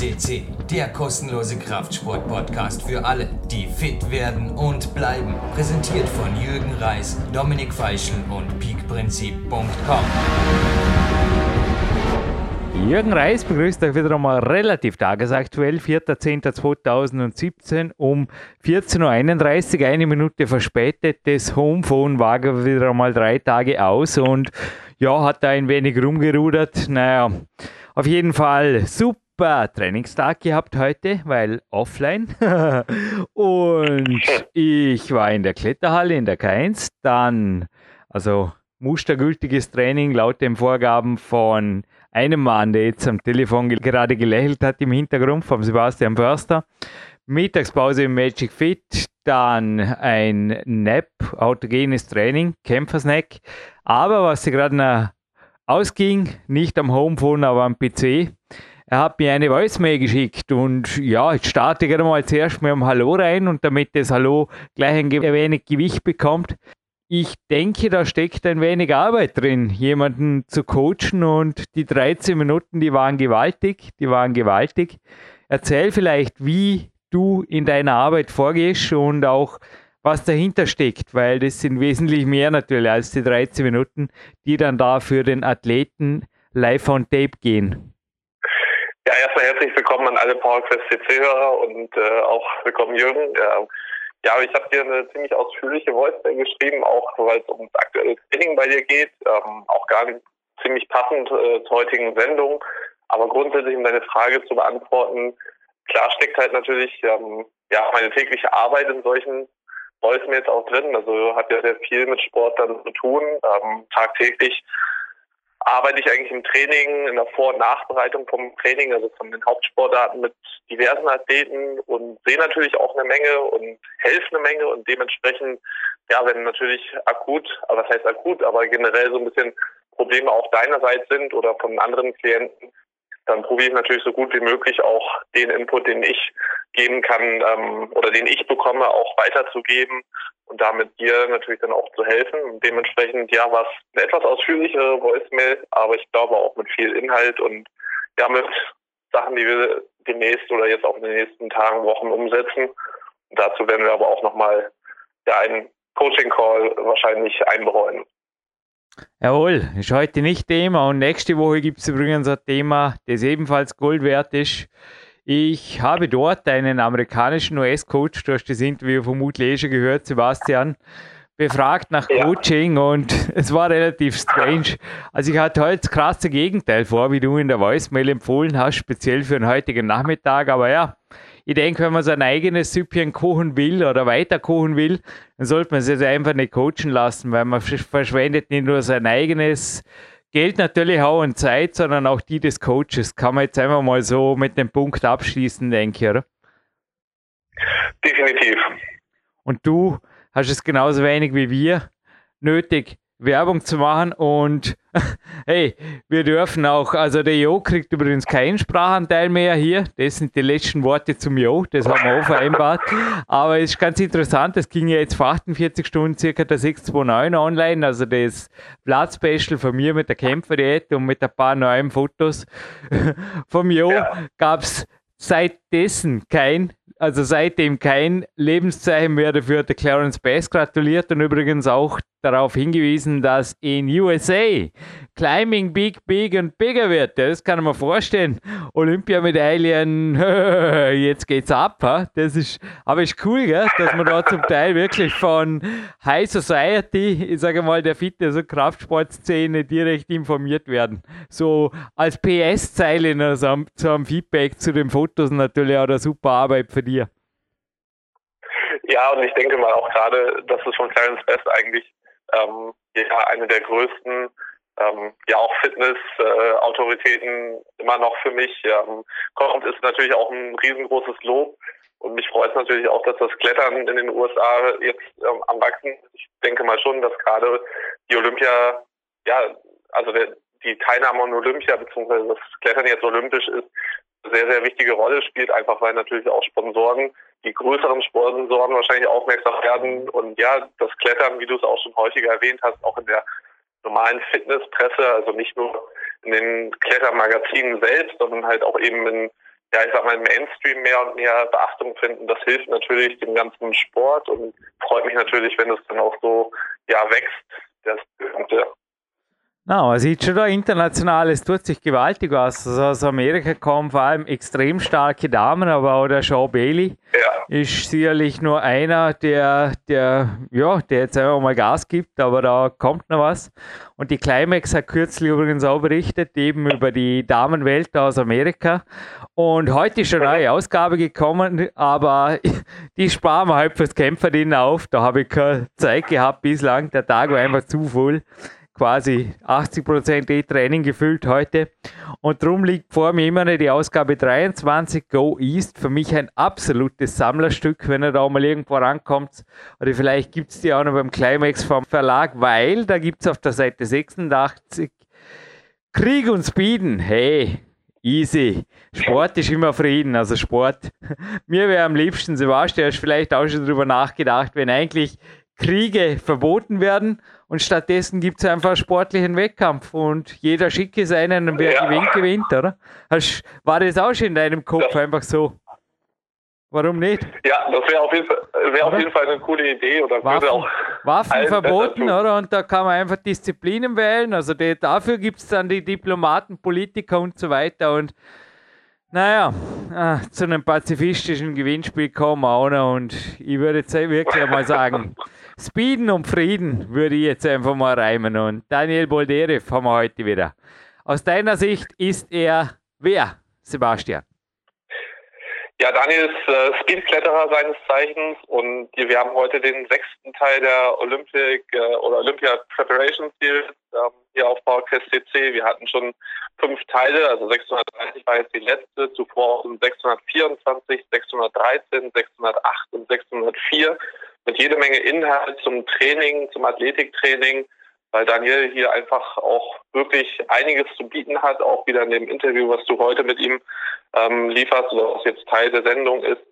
FCC, der kostenlose Kraftsport-Podcast für alle, die fit werden und bleiben. Präsentiert von Jürgen Reis, Dominik Feischl und peakprinzip.com. Jürgen Reis begrüßt euch wieder einmal relativ tagesaktuell, 4.10.2017 um 14.31 Uhr, eine Minute verspätet. Das Homephone war wieder einmal drei Tage aus und ja, hat da ein wenig rumgerudert. Naja, auf jeden Fall super Trainingstag gehabt heute, weil offline. und ich war in der Kletterhalle in der K1. Dann, also mustergültiges Training laut den Vorgaben von einem Mann, der jetzt am Telefon gerade gelächelt hat im Hintergrund, vom Sebastian Förster. Mittagspause im Magic Fit, dann ein Nap, autogenes Training, Kämpfersnack. Aber was sie gerade noch ausging, nicht am Homephone, aber am PC, er hat mir eine Voicemail geschickt und ja, ich starte gerade mal zuerst mit einem Hallo rein und damit das Hallo gleich ein wenig Gewicht bekommt, ich denke, da steckt ein wenig Arbeit drin, jemanden zu coachen und die 13 Minuten, die waren gewaltig, die waren gewaltig. Erzähl vielleicht, wie du in deiner Arbeit vorgehst und auch was dahinter steckt, weil das sind wesentlich mehr natürlich als die 13 Minuten, die dann da für den Athleten live on tape gehen. Ja, erstmal herzlich willkommen an alle PowerQuest CC-Hörer und äh, auch willkommen Jürgen. Ja, ja, ich habe dir eine ziemlich ausführliche Voicemail geschrieben, auch weil es um das aktuelle Training bei dir geht, ähm, auch gar nicht ziemlich passend äh, zur heutigen Sendung. Aber grundsätzlich, um deine Frage zu beantworten, klar steckt halt natürlich ähm, ja meine tägliche Arbeit in solchen Voicemails auch drin. Also hat ja sehr viel mit Sport dann zu tun, ähm, tagtäglich arbeite ich eigentlich im Training, in der Vor- und Nachbereitung vom Training, also von den Hauptsportarten mit diversen Athleten und sehe natürlich auch eine Menge und helfe eine Menge und dementsprechend, ja, wenn natürlich akut, aber was heißt akut, aber generell so ein bisschen Probleme auch deinerseits sind oder von anderen Klienten, dann probiere ich natürlich so gut wie möglich auch den Input, den ich geben kann ähm, oder den ich bekomme, auch weiterzugeben und damit dir natürlich dann auch zu helfen. Und dementsprechend, ja, war es eine etwas ausführlichere Voicemail, aber ich glaube auch mit viel Inhalt und ja, mit Sachen, die wir demnächst oder jetzt auch in den nächsten Tagen, Wochen umsetzen. Und dazu werden wir aber auch nochmal ja, einen Coaching-Call wahrscheinlich einbereuen. Jawohl, ist heute nicht Thema und nächste Woche gibt es übrigens ein Thema, das ebenfalls Gold wert ist. Ich habe dort einen amerikanischen US-Coach, du hast das Interview vermutlich eh schon gehört, Sebastian, befragt nach Coaching ja. und es war relativ strange. Also ich hatte heute das krasse Gegenteil vor, wie du in der Voicemail empfohlen hast, speziell für den heutigen Nachmittag. Aber ja, ich denke, wenn man sein eigenes Süppchen kochen will oder weiter kochen will, dann sollte man sich einfach nicht coachen lassen, weil man verschwendet nicht nur sein eigenes Geld natürlich auch und Zeit, sondern auch die des Coaches. Kann man jetzt einfach mal so mit dem Punkt abschließen, denke ich, oder? Definitiv. Und du hast es genauso wenig wie wir nötig, Werbung zu machen und hey, wir dürfen auch, also der Jo kriegt übrigens keinen Sprachanteil mehr hier, das sind die letzten Worte zum Jo, das haben wir auch vereinbart, aber es ist ganz interessant, es ging ja jetzt vor 48 Stunden circa der 629 online, also das Blatt-Special von mir mit der Kämpferdiät und mit ein paar neuen Fotos vom Jo ja. gab es seit dessen kein, also seitdem kein Lebenszeichen mehr dafür. Der Clarence Bass gratuliert und übrigens auch darauf hingewiesen, dass in USA Climbing big, big und bigger wird. Das kann man vorstellen. Olympiamedaillen, jetzt geht's ab. Das ist, aber ist cool, gell? dass man da zum Teil wirklich von High Society, ich sage mal, der Fitness- und Kraftsportszene direkt informiert werden. So als PS-Zeile also zu einem Feedback zu den Fotos natürlich auch eine super Arbeit für dir. Ja, und ich denke mal auch gerade, dass es von Clarence Best eigentlich ähm, ja eine der größten ähm, ja auch Fitness-Autoritäten äh, immer noch für mich ähm, kommt, ist natürlich auch ein riesengroßes Lob. Und mich freut es natürlich auch, dass das Klettern in den USA jetzt ähm, am wachsen. Ich denke mal schon, dass gerade die Olympia, ja, also der, die Teilnahme an Olympia beziehungsweise das Klettern jetzt olympisch ist, sehr, sehr wichtige Rolle spielt, einfach weil natürlich auch Sponsoren, die größeren Sponsoren wahrscheinlich aufmerksam werden. Und ja, das Klettern, wie du es auch schon häufiger erwähnt hast, auch in der normalen Fitnesspresse, also nicht nur in den Klettermagazinen selbst, sondern halt auch eben in ja, ich sag mal, im Mainstream mehr und mehr Beachtung finden. Das hilft natürlich dem ganzen Sport und freut mich natürlich, wenn es dann auch so, ja, wächst, das gesamte No, man sieht schon da international, es tut sich gewaltig was. Also aus Amerika kommen vor allem extrem starke Damen, aber auch der Sean Bailey ja. ist sicherlich nur einer, der, der, ja, der jetzt einfach mal Gas gibt, aber da kommt noch was. Und die Climax hat kürzlich übrigens auch berichtet, eben über die Damenwelt aus Amerika. Und heute ist schon eine neue Ausgabe gekommen, aber die sparen wir halt fürs Kämpferdienen auf. Da habe ich keine Zeit gehabt bislang. Der Tag war einfach zu voll quasi 80% E-Training gefüllt heute. Und darum liegt vor mir immer die Ausgabe 23 Go East. Für mich ein absolutes Sammlerstück, wenn er da mal irgendwo rankommt. Oder vielleicht gibt es die auch noch beim Climax vom Verlag, weil da gibt es auf der Seite 86 Krieg und Speeden. Hey, Easy. Sport ist immer Frieden, also Sport. Mir wäre am liebsten, Sebastian, hast vielleicht auch schon drüber nachgedacht, wenn eigentlich Kriege verboten werden und stattdessen gibt es einfach sportlichen Wettkampf und jeder schicke seinen und wer ja. gewinnt, gewinnt, oder? War das auch schon in deinem Kopf ja. einfach so? Warum nicht? Ja, das wäre auf, wär auf, jeden Fall eine coole Idee. Oder Waffen, auch Waffen verboten, oder? Und da kann man einfach Disziplinen wählen. Also die, dafür gibt es dann die Diplomaten, Politiker und so weiter. Und naja, äh, zu einem pazifistischen Gewinnspiel kommen wir auch noch. Und ich würde jetzt wirklich mal sagen, Speeden und Frieden würde ich jetzt einfach mal reimen. Und Daniel Bolderev haben wir heute wieder. Aus deiner Sicht ist er wer, Sebastian? Ja, Daniel ist äh, Speedkletterer seines Zeichens und wir haben heute den sechsten Teil der Olympic äh, oder Olympia Preparation Series ähm, hier auf PowerQuest CC. Wir hatten schon fünf Teile, also 630 war jetzt die letzte, zuvor sind 624, 613, 608 und 604 mit jede Menge Inhalt zum Training, zum Athletiktraining, weil Daniel hier einfach auch wirklich einiges zu bieten hat, auch wieder in dem Interview, was du heute mit ihm ähm, lieferst, oder was jetzt Teil der Sendung ist.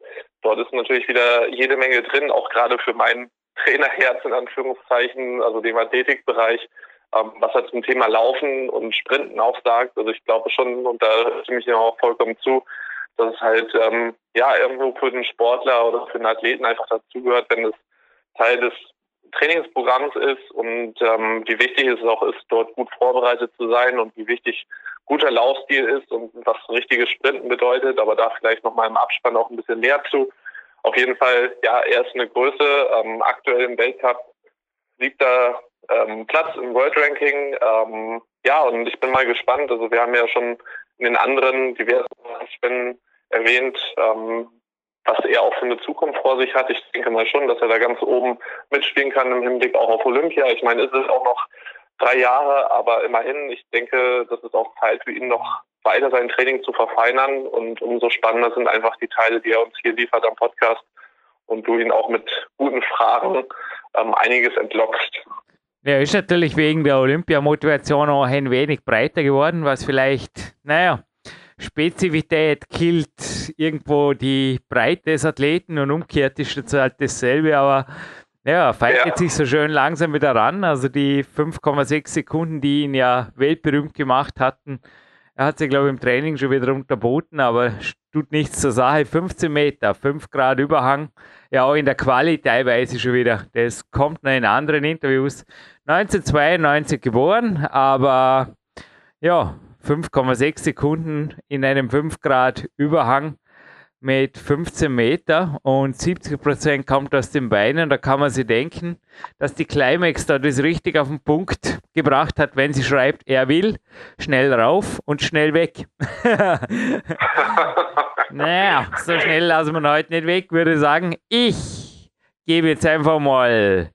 Dort ist natürlich wieder jede Menge drin, auch gerade für mein Trainerherz in Anführungszeichen, also dem Athletikbereich, ähm, was er zum Thema Laufen und Sprinten auch sagt. Also ich glaube schon, und da stimme ich ihm auch vollkommen zu, dass es halt ähm, ja irgendwo für den Sportler oder für den Athleten einfach dazugehört, wenn es Teil des Trainingsprogramms ist und ähm, wie wichtig es auch ist, dort gut vorbereitet zu sein und wie wichtig guter Laufstil ist und was richtiges Sprinten bedeutet, aber da vielleicht noch mal im Abspann auch ein bisschen mehr zu. Auf jeden Fall, ja, er ist eine Größe. Ähm, aktuell im Weltcup da ähm, Platz im World Ranking. Ähm, ja, und ich bin mal gespannt. Also wir haben ja schon in den anderen diversen Spenden erwähnt, ähm, was er auch für eine Zukunft vor sich hat. Ich denke mal schon, dass er da ganz oben mitspielen kann im Hinblick auch auf Olympia. Ich meine, ist es auch noch drei Jahre, aber immerhin, ich denke, das ist auch Zeit für ihn noch weiter sein Training zu verfeinern und umso spannender sind einfach die Teile, die er uns hier liefert am Podcast und du ihn auch mit guten Fragen ähm, einiges entlockst. Er ist natürlich wegen der Olympiamotivation auch ein wenig breiter geworden, was vielleicht, naja, Spezifität killt irgendwo die Breite des Athleten und umgekehrt ist jetzt halt dasselbe, aber ja, feiert ja. sich so schön langsam wieder ran. Also die 5,6 Sekunden, die ihn ja weltberühmt gemacht hatten, er hat sich, glaube ich, im Training schon wieder unterboten, aber tut nichts zur Sache. 15 Meter, 5 Grad Überhang. Ja, auch in der Quali teilweise schon wieder. Das kommt noch in anderen Interviews. 1992 geboren, aber ja, 5,6 Sekunden in einem 5 Grad Überhang mit 15 Meter und 70 Prozent kommt aus den Beinen. Da kann man sich denken, dass die Climax da das richtig auf den Punkt gebracht hat, wenn sie schreibt, er will schnell rauf und schnell weg. naja, so schnell lassen wir ihn heute nicht weg, würde sagen. Ich gebe jetzt einfach mal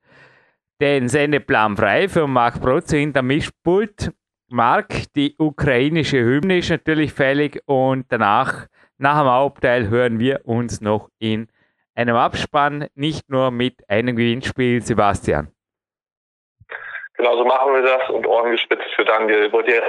den Sendeplan frei für Marc Protze hinter Mischpult. Marc, die ukrainische Hymne ist natürlich fällig und danach nach dem Hauptteil hören wir uns noch in einem Abspann, nicht nur mit einem Gewinnspiel, Sebastian. Genau so machen wir das und Ohren gespitzt für Daniel Baudier.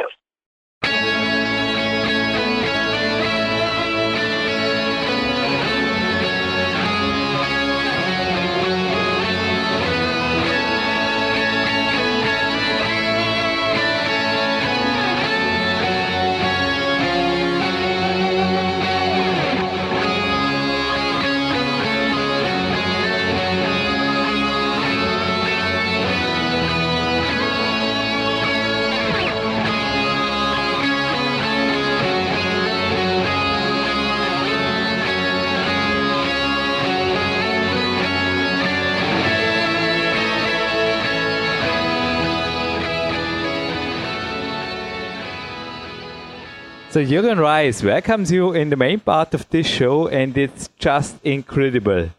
So Jürgen Reis welcomes you in the main part of this show, and it's just incredible.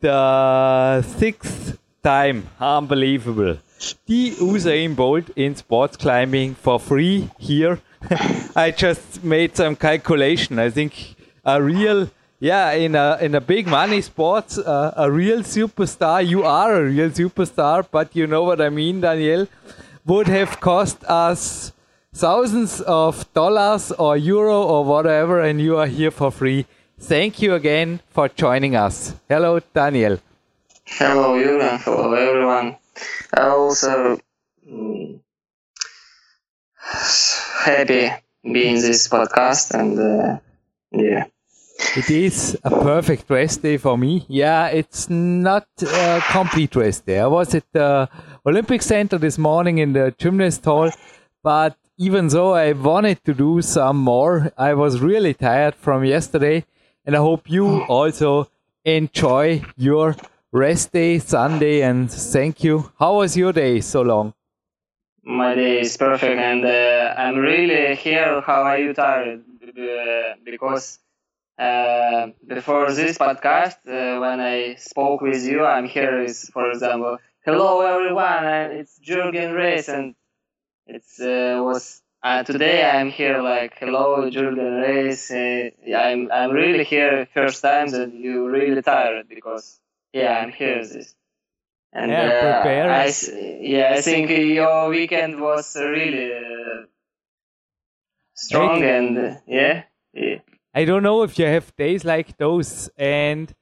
The sixth time, unbelievable. The Usain Bolt in sports climbing for free here. I just made some calculation. I think a real, yeah, in a in a big money sports, uh, a real superstar. You are a real superstar, but you know what I mean, Daniel. Would have cost us thousands of dollars or euro or whatever, and you are here for free. Thank you again for joining us. Hello, Daniel. Hello, Julian. Hello, everyone. I also um, happy being this podcast and uh, yeah. It is a perfect rest day for me. Yeah, it's not a complete rest day. I was at the Olympic Center this morning in the gymnast hall, but even though I wanted to do some more, I was really tired from yesterday, and I hope you also enjoy your rest day Sunday. And thank you. How was your day so long? My day is perfect, and uh, I'm really here. How are you tired? Uh, because uh, before this podcast, uh, when I spoke with you, I'm here is, for example, hello everyone, it's Jürgen Reis, and it's uh, was uh, today I'm here like hello Jürgen Reis. Uh, I'm I'm really here first time that you really tired because yeah I'm here this. And yeah, uh, I, yeah, I think your weekend was really uh, strong and uh, yeah, yeah. I don't know if you have days like those and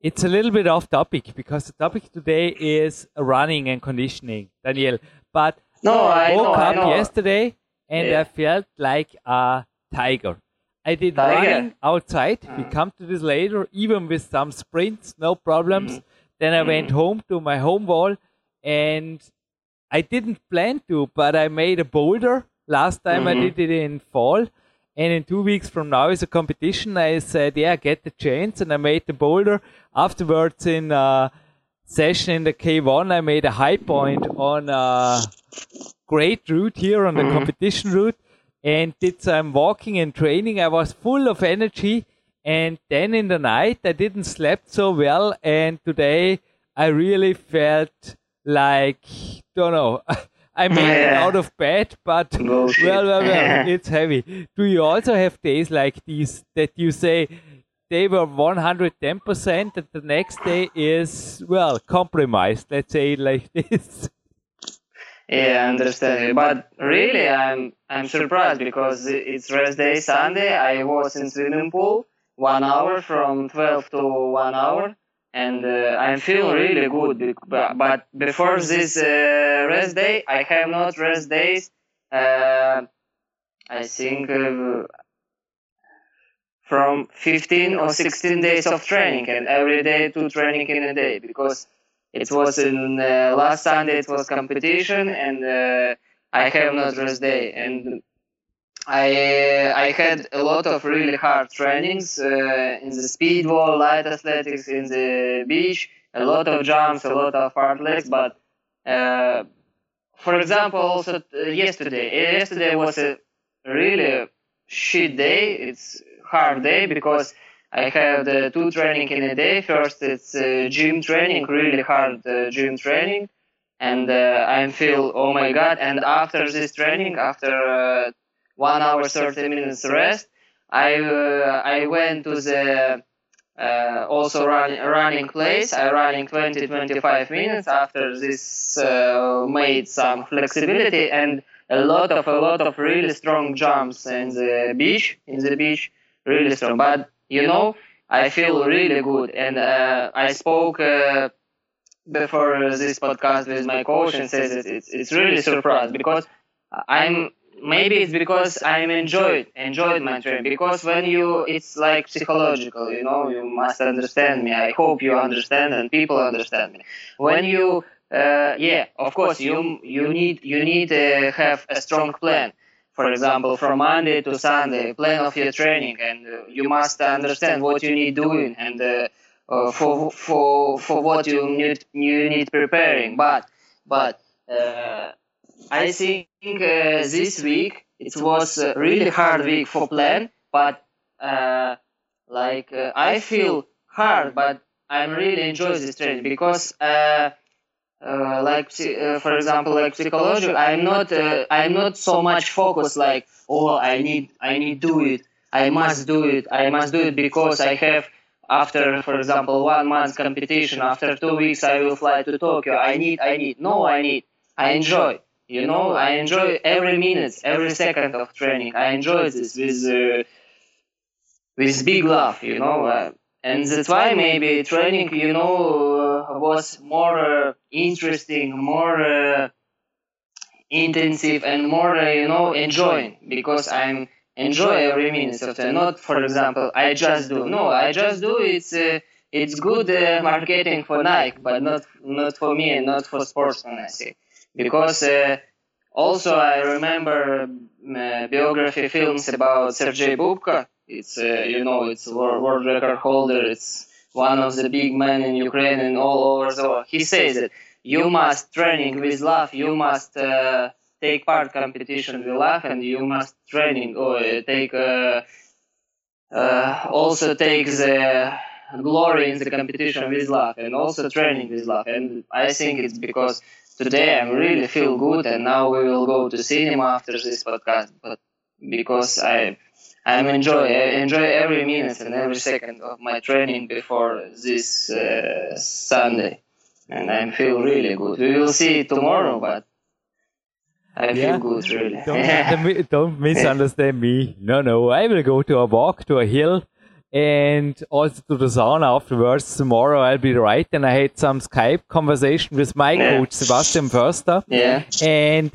it's a little bit off topic because the topic today is running and conditioning, Daniel. But no, I woke know, up I know. yesterday and Yeah. I felt like a tiger. I did Tiger? running outside. We Mm. come to this later, even with some sprints, no problems. Mhm. Then I went Mhm. home to my home wall and I didn't plan to, but I made a boulder. Last time I Mhm. did it in fall. And in two weeks from now is a competition. I said, yeah, get the chance. And I made the boulder. Afterwards, in a session in the K1, I made a high point on a great route here on the Mhm. competition route and did some walking and training. I was full of energy. And then in the night, I didn't sleep so well. And today, I really felt like, don't know, I made it out of bed, but well, well, well, it's heavy. Do you also have days like these that you say they were 110% and the next day is, well, compromised? Let's say like this. Yeah, I understand. But really, I'm I'm surprised because it's rest day Sunday. I was in swimming pool one hour from twelve to one hour, and uh, I feel really good. But, but before this uh, rest day, I have not rest days. Uh, I think uh, from 15 or 16 days of training, and every day two training in a day because it was in uh, last Sunday. It was competition, and uh, I have not rest day, and I I had a lot of really hard trainings uh, in the speed wall, light athletics, in the beach, a lot of jumps, a lot of hard legs. But uh, for example, also uh, yesterday, yesterday was a really shit day. It's hard day because I have the two training in a day. First, it's uh, gym training, really hard uh, gym training, and uh, I feel oh my god. And after this training, after uh, one hour thirty minutes rest, I uh, I went to the uh, also run, running place. I running 20 25 minutes. After this, made some flexibility and a lot of a lot of really strong jumps in the beach in the beach really strong. But you know i feel really good. And uh, i spoke uh, before this podcast with my coach and says it, it's, it's really surprised because i'm maybe it's because i'm enjoyed enjoyed my training. Because when you it's like psychological you know you must understand me. I hope you understand and people understand me. When you uh, yeah of course you you need you need to have a strong plan for example from monday to sunday plan of your training and uh, you must understand what you need doing and uh, uh, for for for what you need you need preparing. But but uh, i think uh, this week it was a really hard week for plan, but uh, like I feel hard, but I'm really enjoy this training because uh, like uh, for example like psychology i'm not uh, i'm not so much focused like oh i need i need do it i must do it i must do it because i have after for example one month competition after two weeks i will fly to tokyo i need i need no i need i enjoy you know i enjoy every minute every second of training i enjoy this with uh, with big love you know uh, and that's why maybe training you know was more uh, interesting more uh, intensive and more uh, you know enjoying. Because i'm enjoy every minute of it not for example i just do. No i just do it's uh, it's good uh, marketing for nike but not not for me and not for sportsmen i say. Because also i remember biography films about sergei bubka. It's uh, you know it's world record holder. It's one of the big men in Ukraine and all over the world. He says that you must training with love. You must uh, take part competition with love, and you must training or uh, take uh, uh, also take the glory in the competition with love, and also training with love. And I think it's because today I really feel good, and now we will go to cinema after this podcast, but because I I'm enjoy I enjoy every minute and every second of my training before this uh, Sunday, and I feel really good. We will see tomorrow, but I yeah. feel good really. Don't, don't misunderstand me. No, no, I will go to a walk to a hill and also to the sauna afterwards. Tomorrow I'll be right. And I had some Skype conversation with my yeah. coach Sebastian Förster. Yeah. And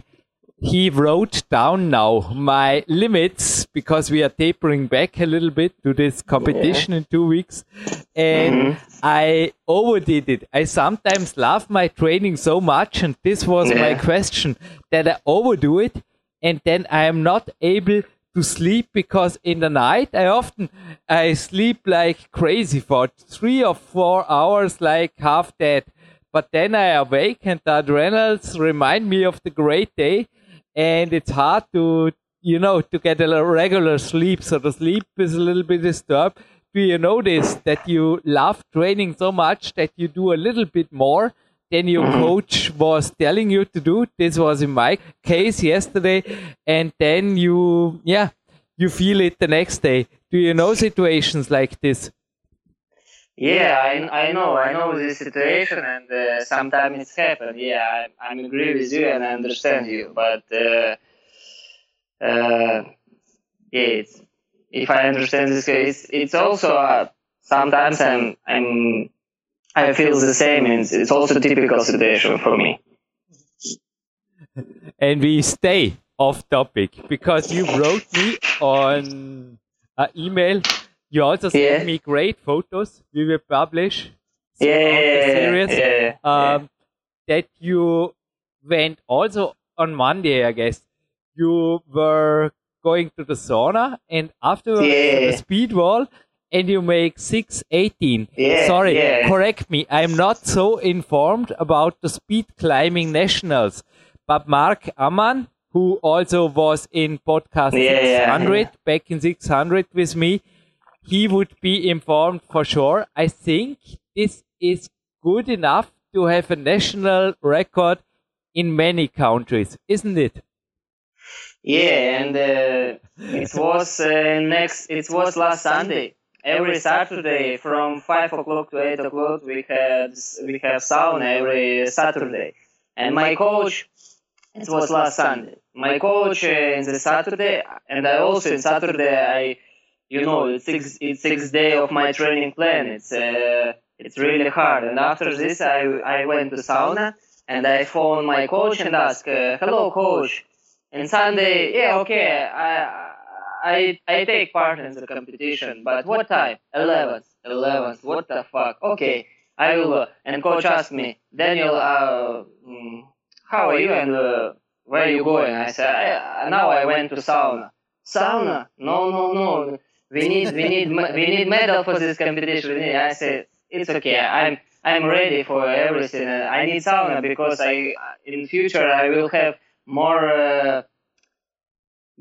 he wrote down now my limits because we are tapering back a little bit to this competition yeah. in two weeks and mm-hmm. i overdid it i sometimes love my training so much and this was yeah. my question that i overdo it and then i am not able to sleep because in the night i often i sleep like crazy for three or four hours like half dead but then i awake and the adrenals remind me of the great day and it's hard to you know to get a regular sleep. So the sleep is a little bit disturbed. Do you notice that you love training so much that you do a little bit more than your mm-hmm. coach was telling you to do? This was in my case yesterday. And then you yeah you feel it the next day. Do you know situations like this yeah, I, I know, I know this situation, and uh, sometimes it's happened. Yeah, I, I agree with you and I understand you, but uh, uh, yeah, if I understand this, it's it's also uh, sometimes I'm I'm I feel the same, and it's, it's also a typical situation for me. And we stay off topic because you wrote me on an email you also sent yeah. me great photos. We will publish yeah, yeah, series. Yeah, um, that you went also on Monday, I guess. You were going to the sauna and afterwards the speed wall and you make 618. Yeah, Sorry, yeah. correct me. I'm not so informed about the speed climbing nationals. But Mark Ammann, who also was in podcast yeah, 600, yeah, back in 600 with me, he would be informed for sure. I think this is good enough to have a national record in many countries, isn't it? Yeah, and uh, it was uh, next. It was last Sunday. Every Saturday from five o'clock to eight o'clock, we had we have sauna every Saturday. And my coach, it was last Sunday. My coach uh, in the Saturday, and I also in Saturday I you know it's six it's six day of my training plan it's uh, it's really hard and after this i i went to sauna and i phoned my coach and asked uh, hello coach and sunday yeah okay i I, I take part in the competition, but what time? 11th. 11th. What the fuck? Okay, I will. And coach asked me, Daniel, uh, mm, how are you and uh, where are you going? I said, I, now I went to sauna. Sauna? No, no, no we need we need we need medal for this competition. I said it's okay. I'm I'm ready for everything. I need sauna because I in future I will have more uh,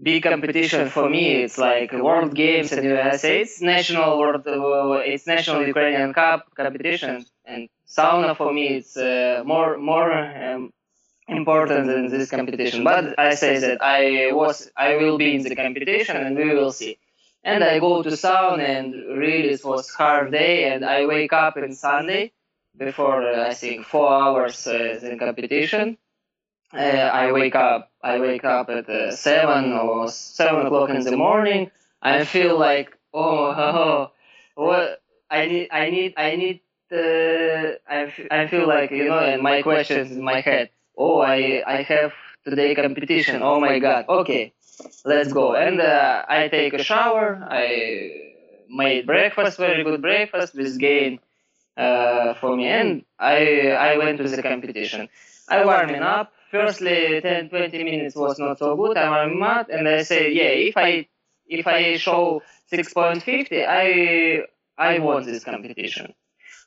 big competition for me. It's like World Games in USA. It's national world. Uh, it's national Ukrainian Cup competition, and sauna for me it's uh, more more um, important than this competition. But I say that I was I will be in the competition, and we will see. And I go to sauna, and really it was hard day, and I wake up on Sunday before uh, I think four hours uh, the competition uh, I wake up. I wake up at uh, seven or seven o'clock in the morning. I feel like oh, oh what I need. I need. I need. Uh, I, f- I feel like you know, and my questions in my head. Oh, I I have today competition. Oh my God. Okay, let's go. And uh, I take a shower. I made breakfast, very good breakfast with gain uh, for me, and I I went to the competition. I warming up firstly 10 20 minutes was not so good i'm mad and i said yeah if i if i show 6.50 i i won this competition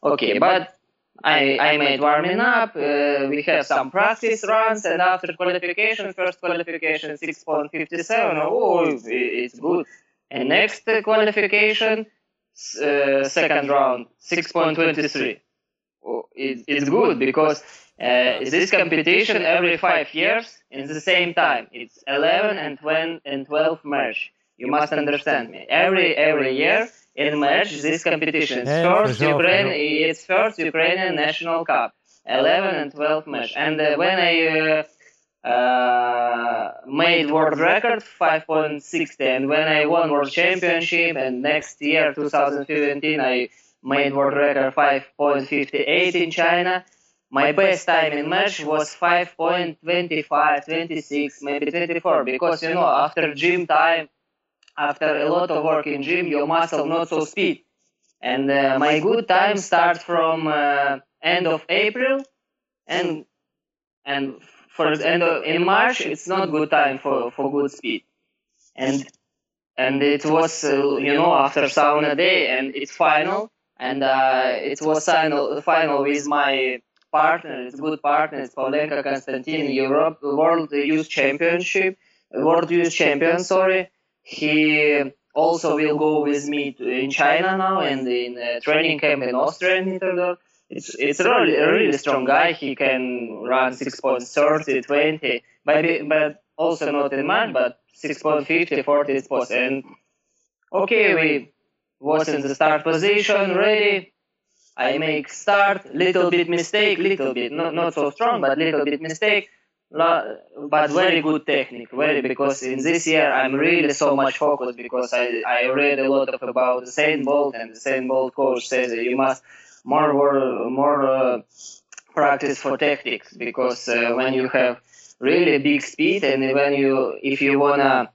okay but i i made warming up uh, we have some practice runs and after qualification first qualification 6.57 oh it's good and next qualification uh, second round 6.23 oh, it, it's good because uh, this competition every five years in the same time. It's 11 and 20 and 12 merge. You must understand me. Every every year in merge this competition. First Ukraine. It's first Ukrainian national cup. 11 and 12 merge. And uh, when I uh, uh, made world record 5.60 and when I won world championship and next year 2015 I made world record 5.58 in China my best time in match was 5.25, 26, maybe 24, because you know after gym time, after a lot of work in gym, your muscle not so speed. And uh, my good time starts from uh, end of April, and and for end of, in March it's not good time for, for good speed. And and it was uh, you know after sauna day and it's final and uh, it was final final with my partner, it's good partner, it's Pavlenko Konstantin, Europe World Youth Championship, World Youth Champion, sorry. He also will go with me to, in China now and in a training camp in Austria in Mitterdorf. It's, it's a really, a really strong guy. He can run 6.30, 20, but, but also not in man, but 6.50, 40 is possible. And okay, we was in the start position, ready. I make start, little bit mistake, little bit, not, not so strong, but little bit mistake, but very good technique, very, because in this year I'm really so much focused because I, I read a lot of about Usain Bolt and the Usain Bolt coach says you must more, more, more uh, practice for tactics because uh, when you have really big speed and when you, if you wanna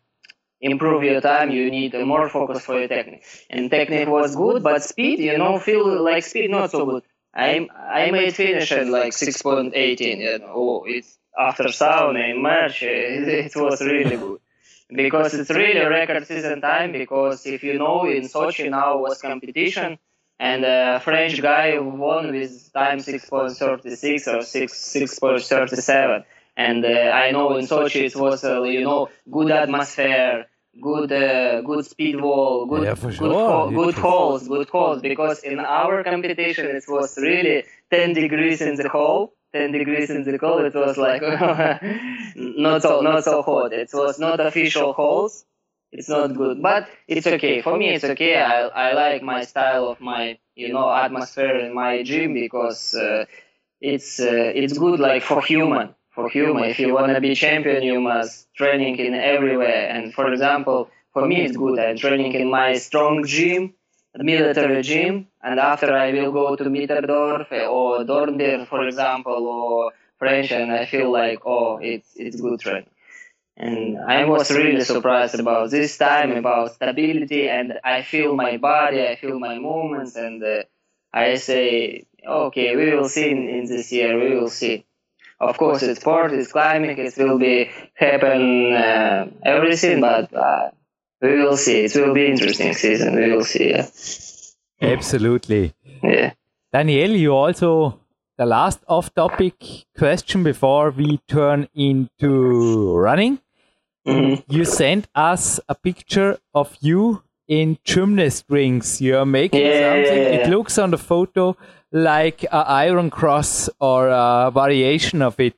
improve your time, you need more focus for your technique. And technique was good, but speed, you know, feel like speed not so good. I I made finish at like 6.18. You know, oh, it's after sauna in March, it, it was really good because it's really record season time. Because if you know, in Sochi now was competition, and a French guy won with time 6.36 or 6 6.37. And uh, I know in Sochi it was, uh, you know, good atmosphere, good uh, good speed wall, good yeah, good, sure. good holes, good holes. Because in our competition, it was really 10 degrees in the hole. 10 degrees in the cold, it was like not so not so hot. It was not official holes. It's not good, but it's okay. For me, it's okay. I, I like my style of my you know atmosphere in my gym because uh, it's uh, it's good like for human for human. If you want to be champion, you must training in everywhere. And for example, for me, it's good. I'm training in my strong gym, military gym, and after I will go to Mitterdorf or Dornbirn, for example, or French, and I feel like, oh, it's it's good training. And I was really surprised about this time, about stability, and I feel my body, I feel my movements, and uh, I say, okay, we will see in, in this year, we will see. Of course, it's sport, it's climbing, it will be happen uh, everything, but uh, we will see. It will be interesting season. We will see. Yeah. Absolutely. Yeah. Daniel, you also the last off-topic question before we turn into running. Mm-hmm. You sent us a picture of you in gymnast rings. You're making Yeah, something. yeah, It looks on the photo like a iron cross or a variation of it.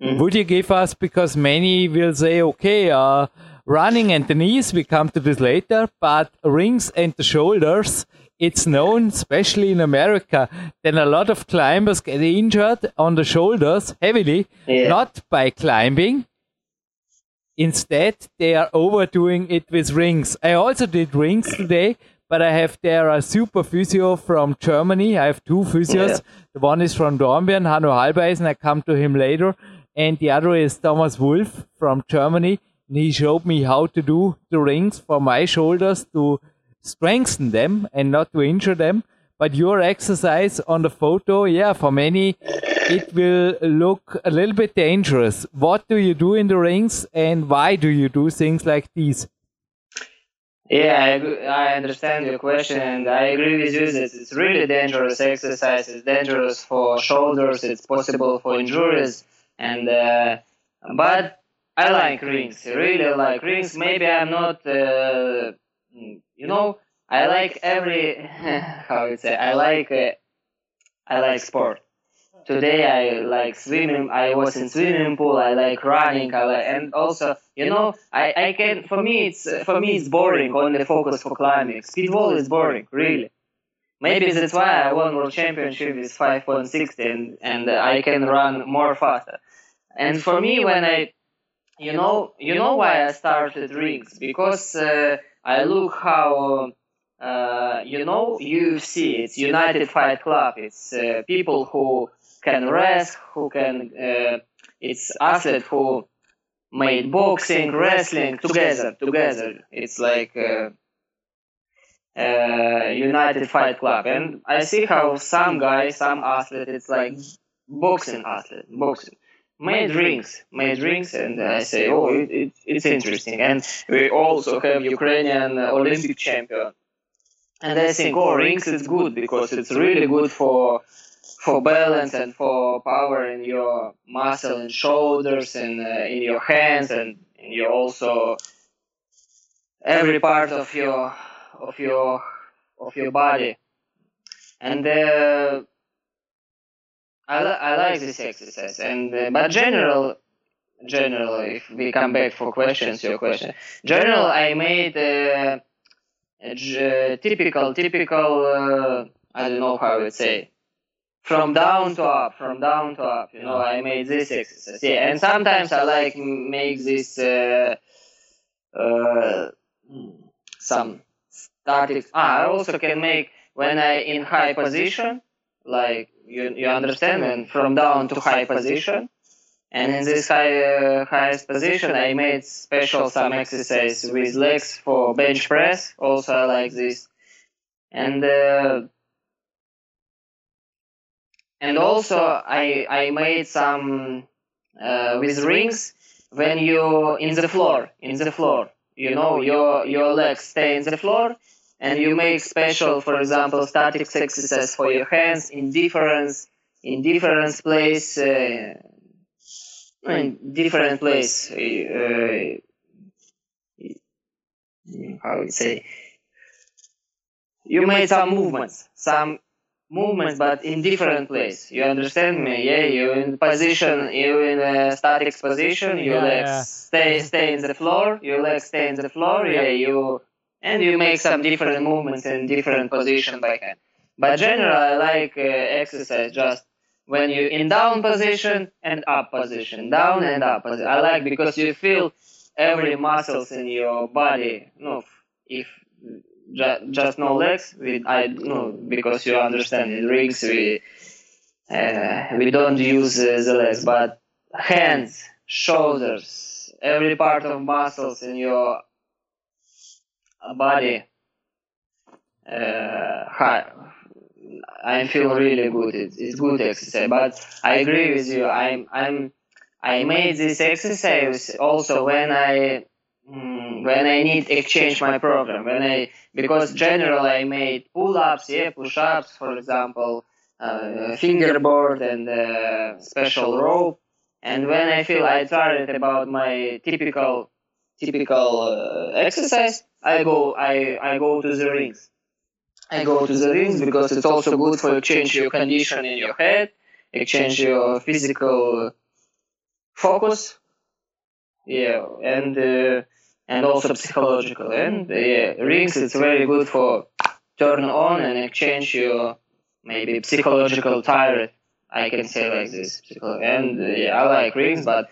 Mm-hmm. Would you give us because many will say, okay, uh, running and the knees, we come to this later, but rings and the shoulders, it's known, especially in America, then a lot of climbers get injured on the shoulders heavily, Yeah. not by climbing. Instead, they are overdoing it with rings. I also did rings today, but I have there a super physio from Germany. I have two physios. Yeah. The one is from Dornbirn, Hanno Halbeisen. I come to him later. And the other is Thomas Wolf from Germany. And he showed me how to do the rings for my shoulders to strengthen them and not to injure them. But your exercise on the photo, yeah, for many, it will look a little bit dangerous. What do you do in the rings and why do you do things like these? Yeah, I, I understand your question, and I agree with you that it's really dangerous exercise. It's dangerous for shoulders. It's possible for injuries, and uh, but I like rings. Really like rings. Maybe I'm not, uh, you know, I like every how you say. I like uh, I like sport. Today I like swimming. I was in swimming pool. I like running. I like, and also, you know, I, I can. For me, it's for me it's boring. Only focus for climbing. Speed wall is boring, really. Maybe that's why I won world championship with 5.60 and, and I can run more faster. And for me, when I, you know, you know why I started rings because uh, I look how. Uh, you know, UFC, it's United Fight Club. It's uh, people who can rest, who can, uh, it's athletes who made boxing, wrestling together, together. It's like uh, uh, United Fight Club. And I see how some guy, some athlete, it's like boxing athlete, boxing. Made drinks, my drinks, and I say, oh, it, it, it's interesting. And we also have Ukrainian uh, Olympic champion. And I think, oh, rings is good because it's really good for for balance and for power in your muscle and shoulders and uh, in your hands and in your also every part of your of your of your body. And uh, I, I like this exercise. And uh, but general general if we come back for questions your question general I made. Uh, a j- typical, typical, uh, I don't know how I would say, from down to up, from down to up. You know, I made this exercise. Yeah, and sometimes I like make this uh, uh, some static. Ah, I also can make when I in high position, like you you understand, and from down to high position. And in this high, uh, highest position, I made special some exercise with legs for bench press. Also, I like this. And uh, and also I I made some uh, with rings when you in the floor in the floor. You know your your legs stay in the floor, and you make special, for example, static exercise for your hands in different in different place. Uh, in different place. Uh, how would say? You made some movements, some movements, but in different place. You understand me? Yeah, you in position, you in a static position. Your Yeah, legs yeah. stay stay in the floor. Your legs stay in the floor. Yeah, you and you make some different movements in different position by hand. But generally, I like uh, exercise just when you in down position and up position, down and up. position. I like because you feel every muscles in your body. No, if ju- just no legs, we, I no because you understand in rings we uh, we don't use uh, the legs, but hands, shoulders, every part of muscles in your body. Uh, I feel really good. It's, it's good exercise, but I agree with you. I'm I'm I made this exercise also when I mm, when I need exchange my program when I because generally I made pull-ups, yeah, push-ups, for example, uh, fingerboard and uh, special rope. And when I feel I it about my typical typical uh, exercise, I go I, I go to the rings. I go to the rings because it's also good for exchange your condition in your head, exchange your physical focus, yeah, and uh, and also psychological. And uh, yeah, rings it's very good for turn on and exchange your maybe psychological tired. I can say like this. And uh, yeah, I like rings, but uh,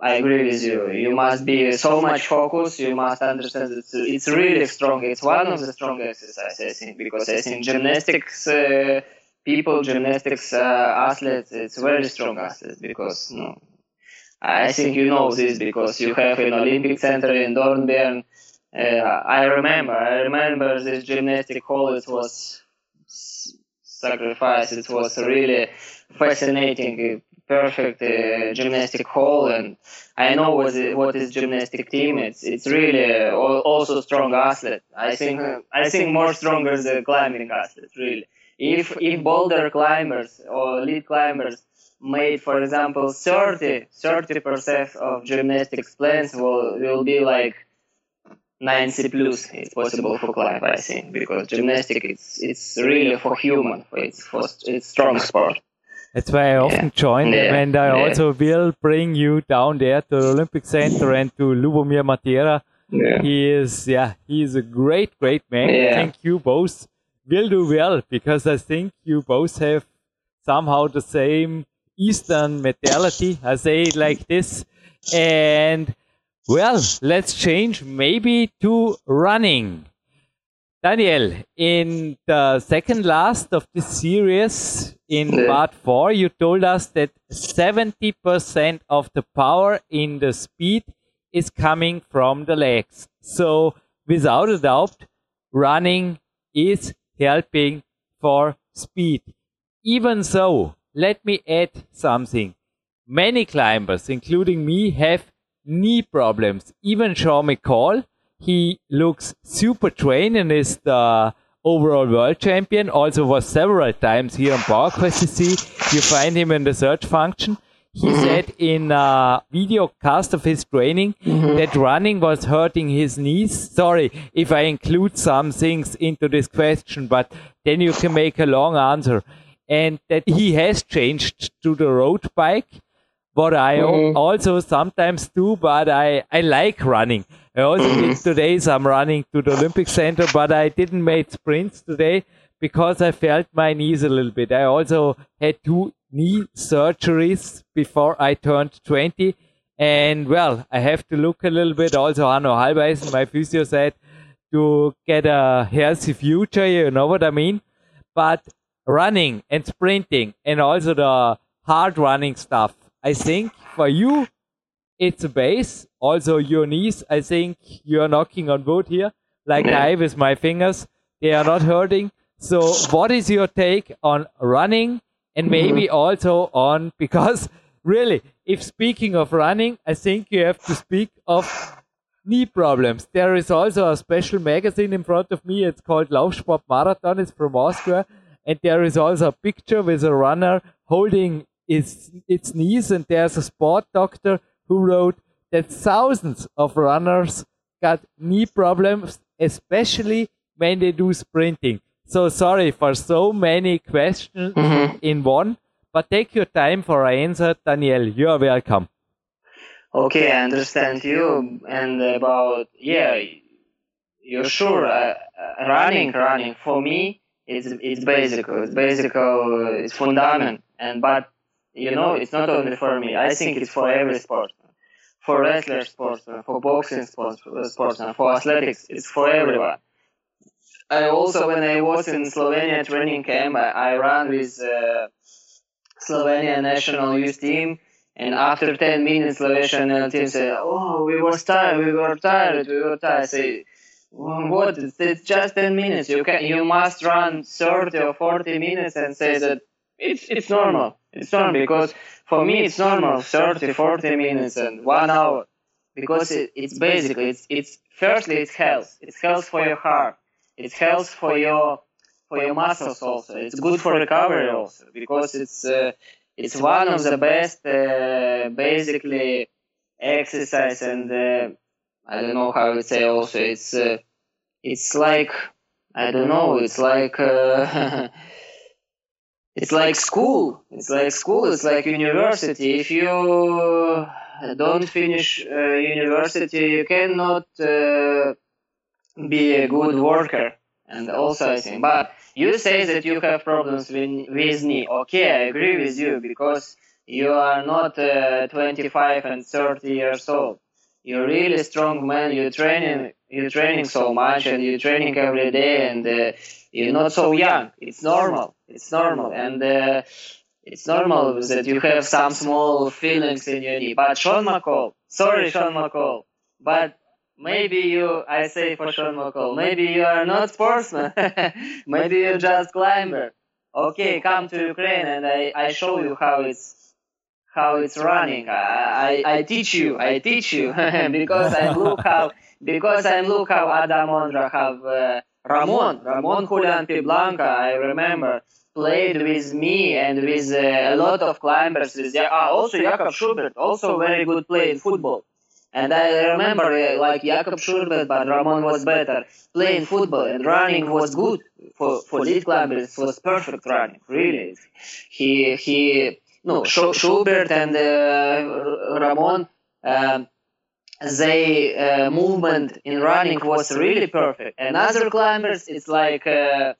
I agree with you. You must be so much focused. You must understand it's, it's really strong. It's one of the strongest exercises, I think, because I think gymnastics uh, people, gymnastics uh, athletes, it's very strong athletes because no, I think you know this because you have an Olympic Center in Dornbirn. Uh, I remember, I remember this gymnastic hall. It was sacrifice. It was really fascinating, perfect uh, gymnastic hall, and I know what is, what is gymnastic team. It's it's really uh, also strong athlete. I think I think more stronger than climbing athlete. Really, if if boulder climbers or lead climbers made, for example, 30 percent of gymnastics plans will will be like 90 plus. It's possible for climb, I think, because gymnastics it's it's really for human. It's for it's strong sport. That's why I often yeah. join them, and I yeah. also will bring you down there to the Olympic Center and to Lubomir Matera. He is, yeah, he is a great, great man. I think you both will do well because I think you both have somehow the same Eastern mentality. I say it like this. And well, let's change maybe to running. Daniel, in the second last of this series, in yeah. part four, you told us that 70% of the power in the speed is coming from the legs. So, without a doubt, running is helping for speed. Even so, let me add something. Many climbers, including me, have knee problems. Even Sean McColl, he looks super trained and is the overall world champion. Also was several times here on PowerQuest CC. You find him in the search function. He mm-hmm. said in a video cast of his training mm-hmm. that running was hurting his knees. Sorry if I include some things into this question, but then you can make a long answer and that he has changed to the road bike what I mm-hmm. also sometimes do, but I, I like running. I also did mm-hmm. today some running to the Olympic Center, but I didn't make sprints today because I felt my knees a little bit. I also had two knee surgeries before I turned 20. And well, I have to look a little bit. Also, Hanno Halbeisen, my physio said, to get a healthy future, you know what I mean? But running and sprinting and also the hard running stuff. I think for you, it's a base. Also, your knees, I think you're knocking on wood here, like I with my fingers. They are not hurting. So, what is your take on running and maybe mm-hmm. also on, because really, if speaking of running, I think you have to speak of knee problems. There is also a special magazine in front of me. It's called Laufsport Marathon. It's from Austria and there is also a picture with a runner holding its its knees and there's a sport doctor who wrote that thousands of runners got knee problems especially when they do sprinting so sorry for so many questions mm-hmm. in one but take your time for an answer daniel you are welcome okay i understand you and about yeah you're sure uh, running running for me it's it's basic. It's basic. It's fundament. And but you know, it's not only for me. I think it's for every sport. For wrestler sports, for boxing sports, sports, for athletics, it's for everyone. I also, when I was in Slovenia training camp, I, I ran with uh, Slovenia national youth team, and after 10 minutes, Slovenian team said, "Oh, we were tired, we were tired, we were tired." I say, what? It's just 10 minutes. You can you must run 30 or 40 minutes and say that it's it's normal. It's normal because for me it's normal 30, 40 minutes and one hour because it, it's basically it's it's firstly it's health. It's health for your heart. It's health for your for your muscles also. It's good for recovery also because it's uh, it's one of the best uh, basically exercise and uh, I don't know how to say. Also, it's uh, it's like I don't know. It's like uh, it's like school. It's like school. It's like university. If you don't finish uh, university, you cannot uh, be a good worker. And also, I think, but you say that you have problems with, with knee. Okay, I agree with you because you are not uh, 25 and 30 years old. You're really strong man. You're training. You're training so much, and you're training every day, and uh, you're not so young. It's normal. It's normal, and uh, it's normal that you have some small feelings in your knee. But Sean McColl, sorry, Sean McColl, but maybe you, I say for Sean McColl, maybe you are not sportsman. maybe you're just climber. Okay, come to Ukraine and I, I show you how it's how it's running. I, I, I teach you, I teach you because I look how because I look how Adam Ondra have uh, Ramon, Ramon Julian Puigblanqué, I remember played with me and with uh, a lot of climbers. With, ah, also Jakob Schubert, also very good player in football. And I remember uh, like Jakob Schubert, but Ramon was better playing football and running was good for for lead climbers. Was perfect running, really. He he no Schubert and uh, Ramon. Um, they uh, movement in running was really perfect. And other climbers, it's like uh,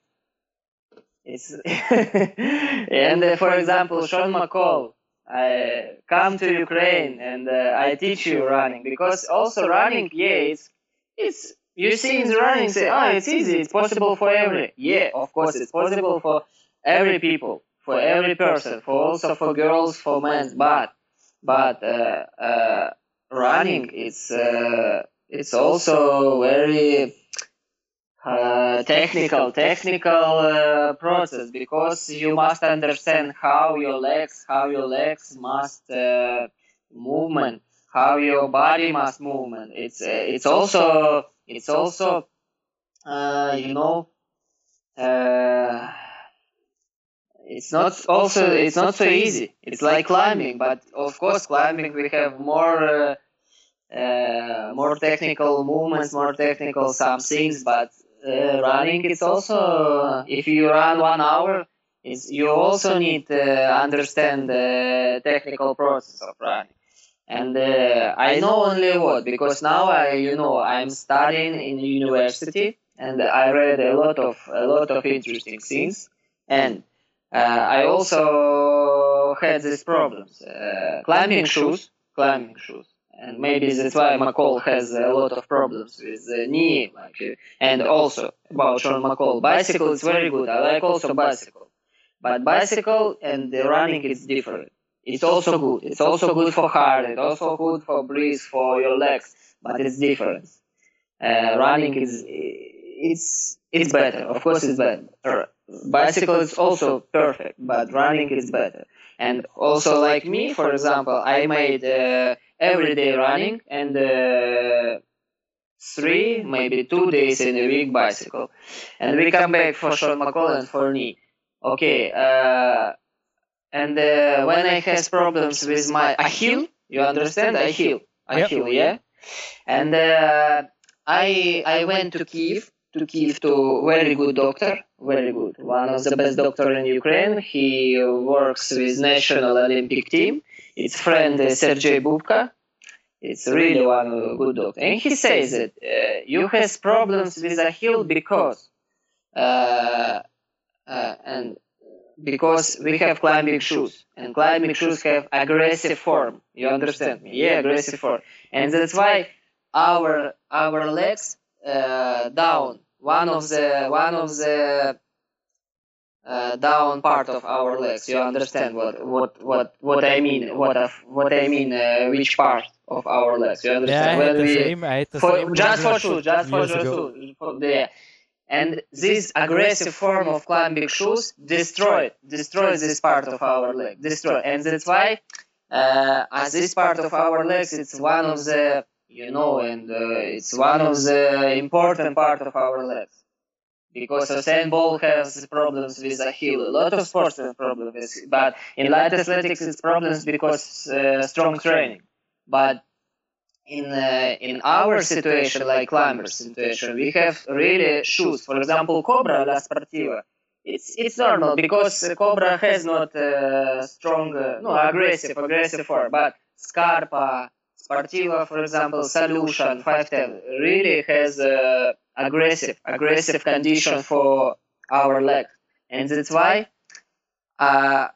it's and uh, for example, Sean McColl, I come to Ukraine and uh, I teach you running because also running, yeah, it's it's you see in the running say, oh, it's easy, it's possible for every. Yeah, of course, it's possible for every people, for every person, for also for girls, for men. But but uh, uh, running, it's uh, it's also very uh, technical technical uh, process because you must understand how your legs how your legs must uh, movement how your body must movement. It's uh, it's also it's also uh, you know uh, it's not also it's not so easy. It's like climbing but of course climbing we have more more technical movements more technical some things but uh, running it's also if you run one hour you also need to understand the technical process of running. And uh, i know only what because now i you know i'm studying in university and i read a lot of a lot of interesting things. And uh, i also had these problems uh, climbing shoes climbing shoes and maybe that's why McColl has a lot of problems with the knee. Like, and also about Sean McColl, bicycle is very good. I like also bicycle, but bicycle and the running is different. It's also good. It's also good for heart. It's also good for breathe for your legs, but it's different. Uh, running is it's it's better. Of course, it's better. Bicycle is also perfect, but running is better. And also, like me, for example, I made. Uh, every day running and uh, three, maybe two days in a week bicycle. And we come back for Sean McColl and for knee. Okay, uh, and uh, when I has problems with my Achille, you understand? Achille, Achille, yep. yeah? And uh, I I went to Kiev to Kiev to very good doctor, very good, one of the best doctor in Ukraine. He works with national Olympic team its friend uh, Sergei Bubka. It's really one good doctor. And he says that uh, you has problems with Achille because uh, uh, and because we have climbing shoes and climbing shoes have aggressive form. You understand me? Yeah, aggressive form. And that's why our our legs uh, down. One of the one of the uh, down part of our legs. You understand what what what what I mean? What of what I mean? Uh, which part of our legs? You understand? Yeah, I had the we, same. I had the for, same just for shoes, just for shoes. Yeah. And this aggressive form of climbing shoes destroyed destroys this part of our leg. Destroy, and that's why, uh, as this part of our legs, it's one of the you know, and uh, it's one of the important part of our legs because Usain Bolt has problems with Achilles. A lot of sports have problems, but in light athletics it's problems because uh, strong training. But in uh, in our situation, like climber situation, we have really shoes. For example, Cobra La Sportiva. It's it's normal because Cobra has not uh, strong, uh, no aggressive aggressive form, but Scarpa, Sportiva, for example, Solution 510 really has uh, aggressive aggressive condition for our leg, and that's why, uh,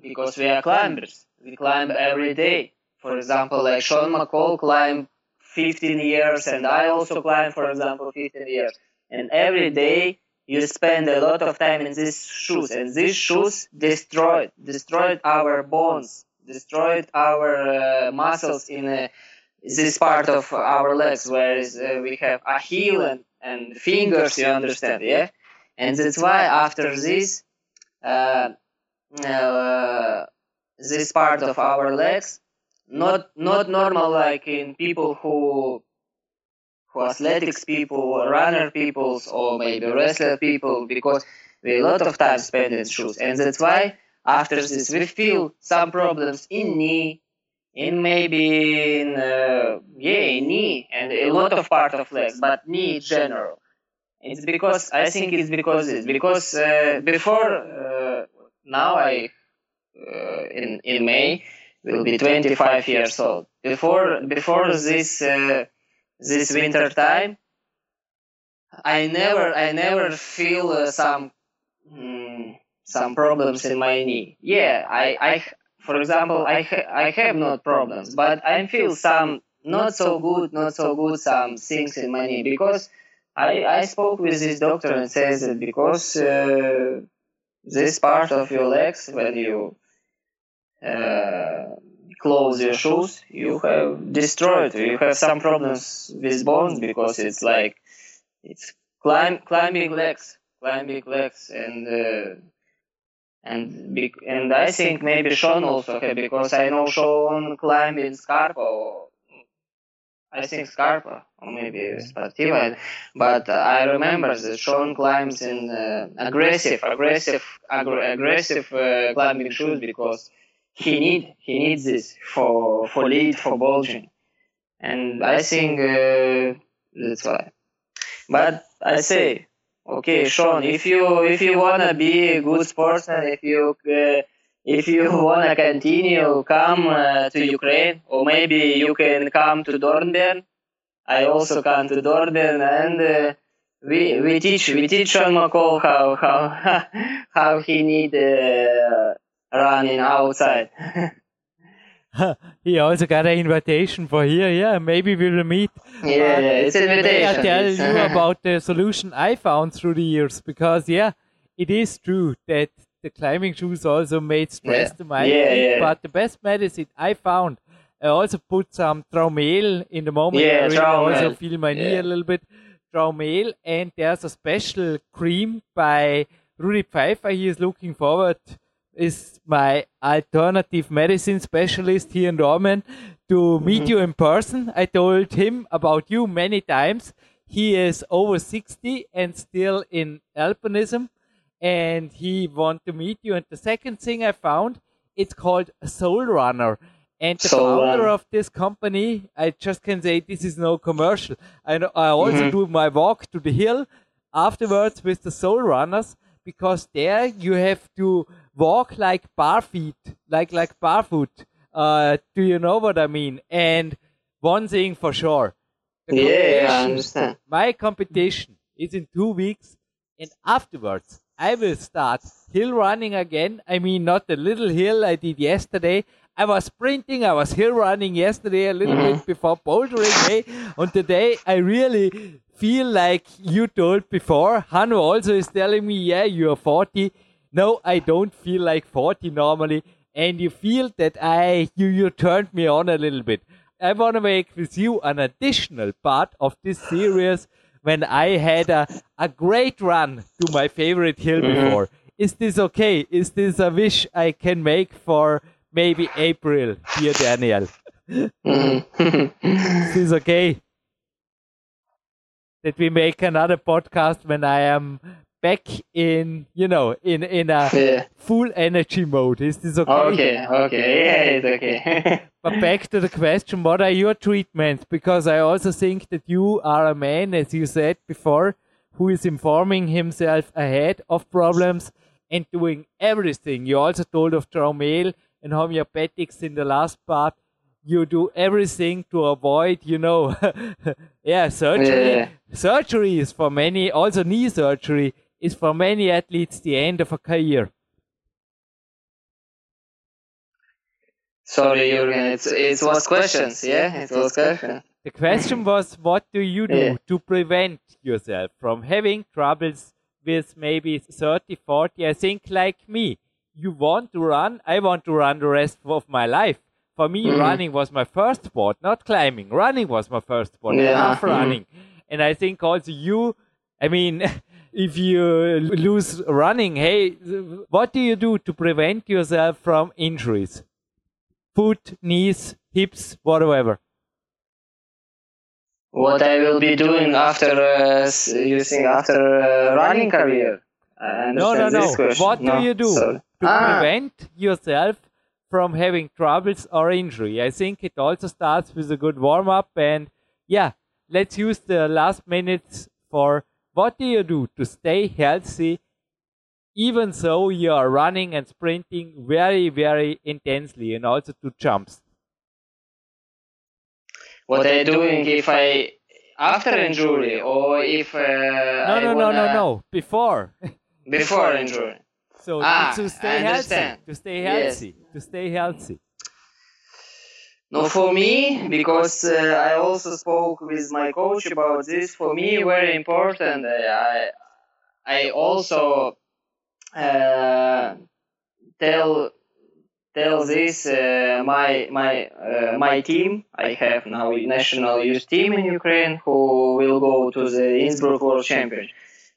because we are climbers, we climb every day. For example, like Sean McColl climbed 15 years, and I also climb, for example, 15 years. And every day you spend a lot of time in these shoes, and these shoes destroyed, destroyed our bones, destroyed our uh, muscles in uh, this part of our legs, whereas uh, we have a heel and, and fingers, you understand, yeah? And that's why after this, uh, uh, this part of our legs not not normal like in people who who athletics people, runner peoples, or maybe wrestler people, because we a lot of time spent in shoes, and that's why after this we feel some problems in knee, in maybe in uh, yeah knee, and a lot of part of legs, but knee in general. It's because I think it's because it's because uh, before uh, now I uh, in in May will be 25 years old. Before before this uh, this winter time, I never I never feel uh, some mm, some problems in my knee. Yeah, I I for example I ha- I have not problems, but I feel some not so good, not so good some things in my knee because I I spoke with this doctor and says that because uh, this part of your legs when you uh, close your shoes, you have destroyed. You have some problems with bones because it's like it's climb climbing legs, climbing legs, and uh, and and I think maybe Sean also had because I know Sean climbed in Scarpa. I think Scarpa or maybe Sportiva, but uh, I remember that Sean climbs in uh, aggressive, aggressive, aggressive uh, climbing shoes because he need he needs this for for lead for bulging, and I think uh, that's why. But I say, okay, Sean, if you if you wanna be a good sportsman, if you uh, if you wanna continue, come uh, to Ukraine, or maybe you can come to Dornbirn. I also come to Dornbirn, and uh, we we teach we teach Sean McColl how how how he need. Uh, running outside. he also got an invitation for here. Yeah, maybe we'll meet. Yeah, yeah it's an invitation. I tell you about the solution I found through the years because yeah, it is true that the climbing shoes also made stress yeah. to my yeah, feet, yeah. but the best medicine I found. I also put some Traumeel in the moment. Yeah, I really also feel my knee a little bit. Traumeel, and there's a special cream by Rudy Pfeiffer. He is looking forward is my alternative medicine specialist here in Dortmund to meet you in person. I told him about you many times. He is over 60 and still in alpinism and he want to meet you. And the second thing I found, it's called Sole Runner. And the Sole founder Runner. of this company, I just can say this is no commercial. I, I also mm-hmm. do my walk to the hill afterwards with the Sole Runners because there you have to walk like barefeet, like like barefoot. Uh, do you know what I mean? And one thing for sure, Yeah, I understand. My competition is in two weeks, and afterwards I will start hill running again. I mean, not the little hill I did yesterday. I was sprinting, I was hill running yesterday a little bit before bouldering. Hey, and today I really feel like you told before. Hanu also is telling me, yeah, you're 40. No, I don't feel like 40 normally. And you feel that I you you turned me on a little bit. I want to make with you an additional part of this series when I had a, a great run to my favorite hill mm-hmm. before. Is this okay? Is this a wish I can make for maybe April, dear Daniel? Mm-hmm. Is this okay? That we make another podcast when I am back in, you know, in in a Yeah. full energy mode. Is this okay? Okay, okay, yeah, it's okay. But back to the question, what are your treatments? Because I also think that you are a man, as you said before, who is informing himself ahead of problems and doing everything. You also told of Traumeel and homeopathics in the last part. You do everything to avoid, you know, yeah, surgery. Yeah. Surgery is for many, also knee surgery is for many athletes the end of a career. Sorry, Jürgen, it's, it was questions, yeah? It was questions. The question was, what do you do Yeah. to prevent yourself from having troubles with maybe 30, 40? I think, like me, you want to run, I want to run the rest of my life. For me, Mhm. running was my first sport, not climbing. Running was my first sport. I Yeah. love Mhm. running. And I think also you, I mean, if you lose running, hey, what do you do to prevent yourself from injuries? Foot, knees, hips, whatever. What I will be doing after uh, using after uh, running career? No, no, no. question. What do No, you do sorry. to Ah. prevent yourself from having troubles or injury? I think it also starts with a good warm up. And yeah, let's use the last minutes for what do you do to stay healthy, even though you are running and sprinting very, very intensely and also to jumps? What I doing if I after injury or if uh, No, no, no, no, no. Before. before injury? So Ah, to stay healthy, to stay Yes. healthy, to stay healthy. No, for me, because uh, I also spoke with my coach about this. For me, very important. uh, I I also uh, tell tell this uh, my my uh, my team. I have now a national youth team in Ukraine who will go to the Innsbruck World Championship.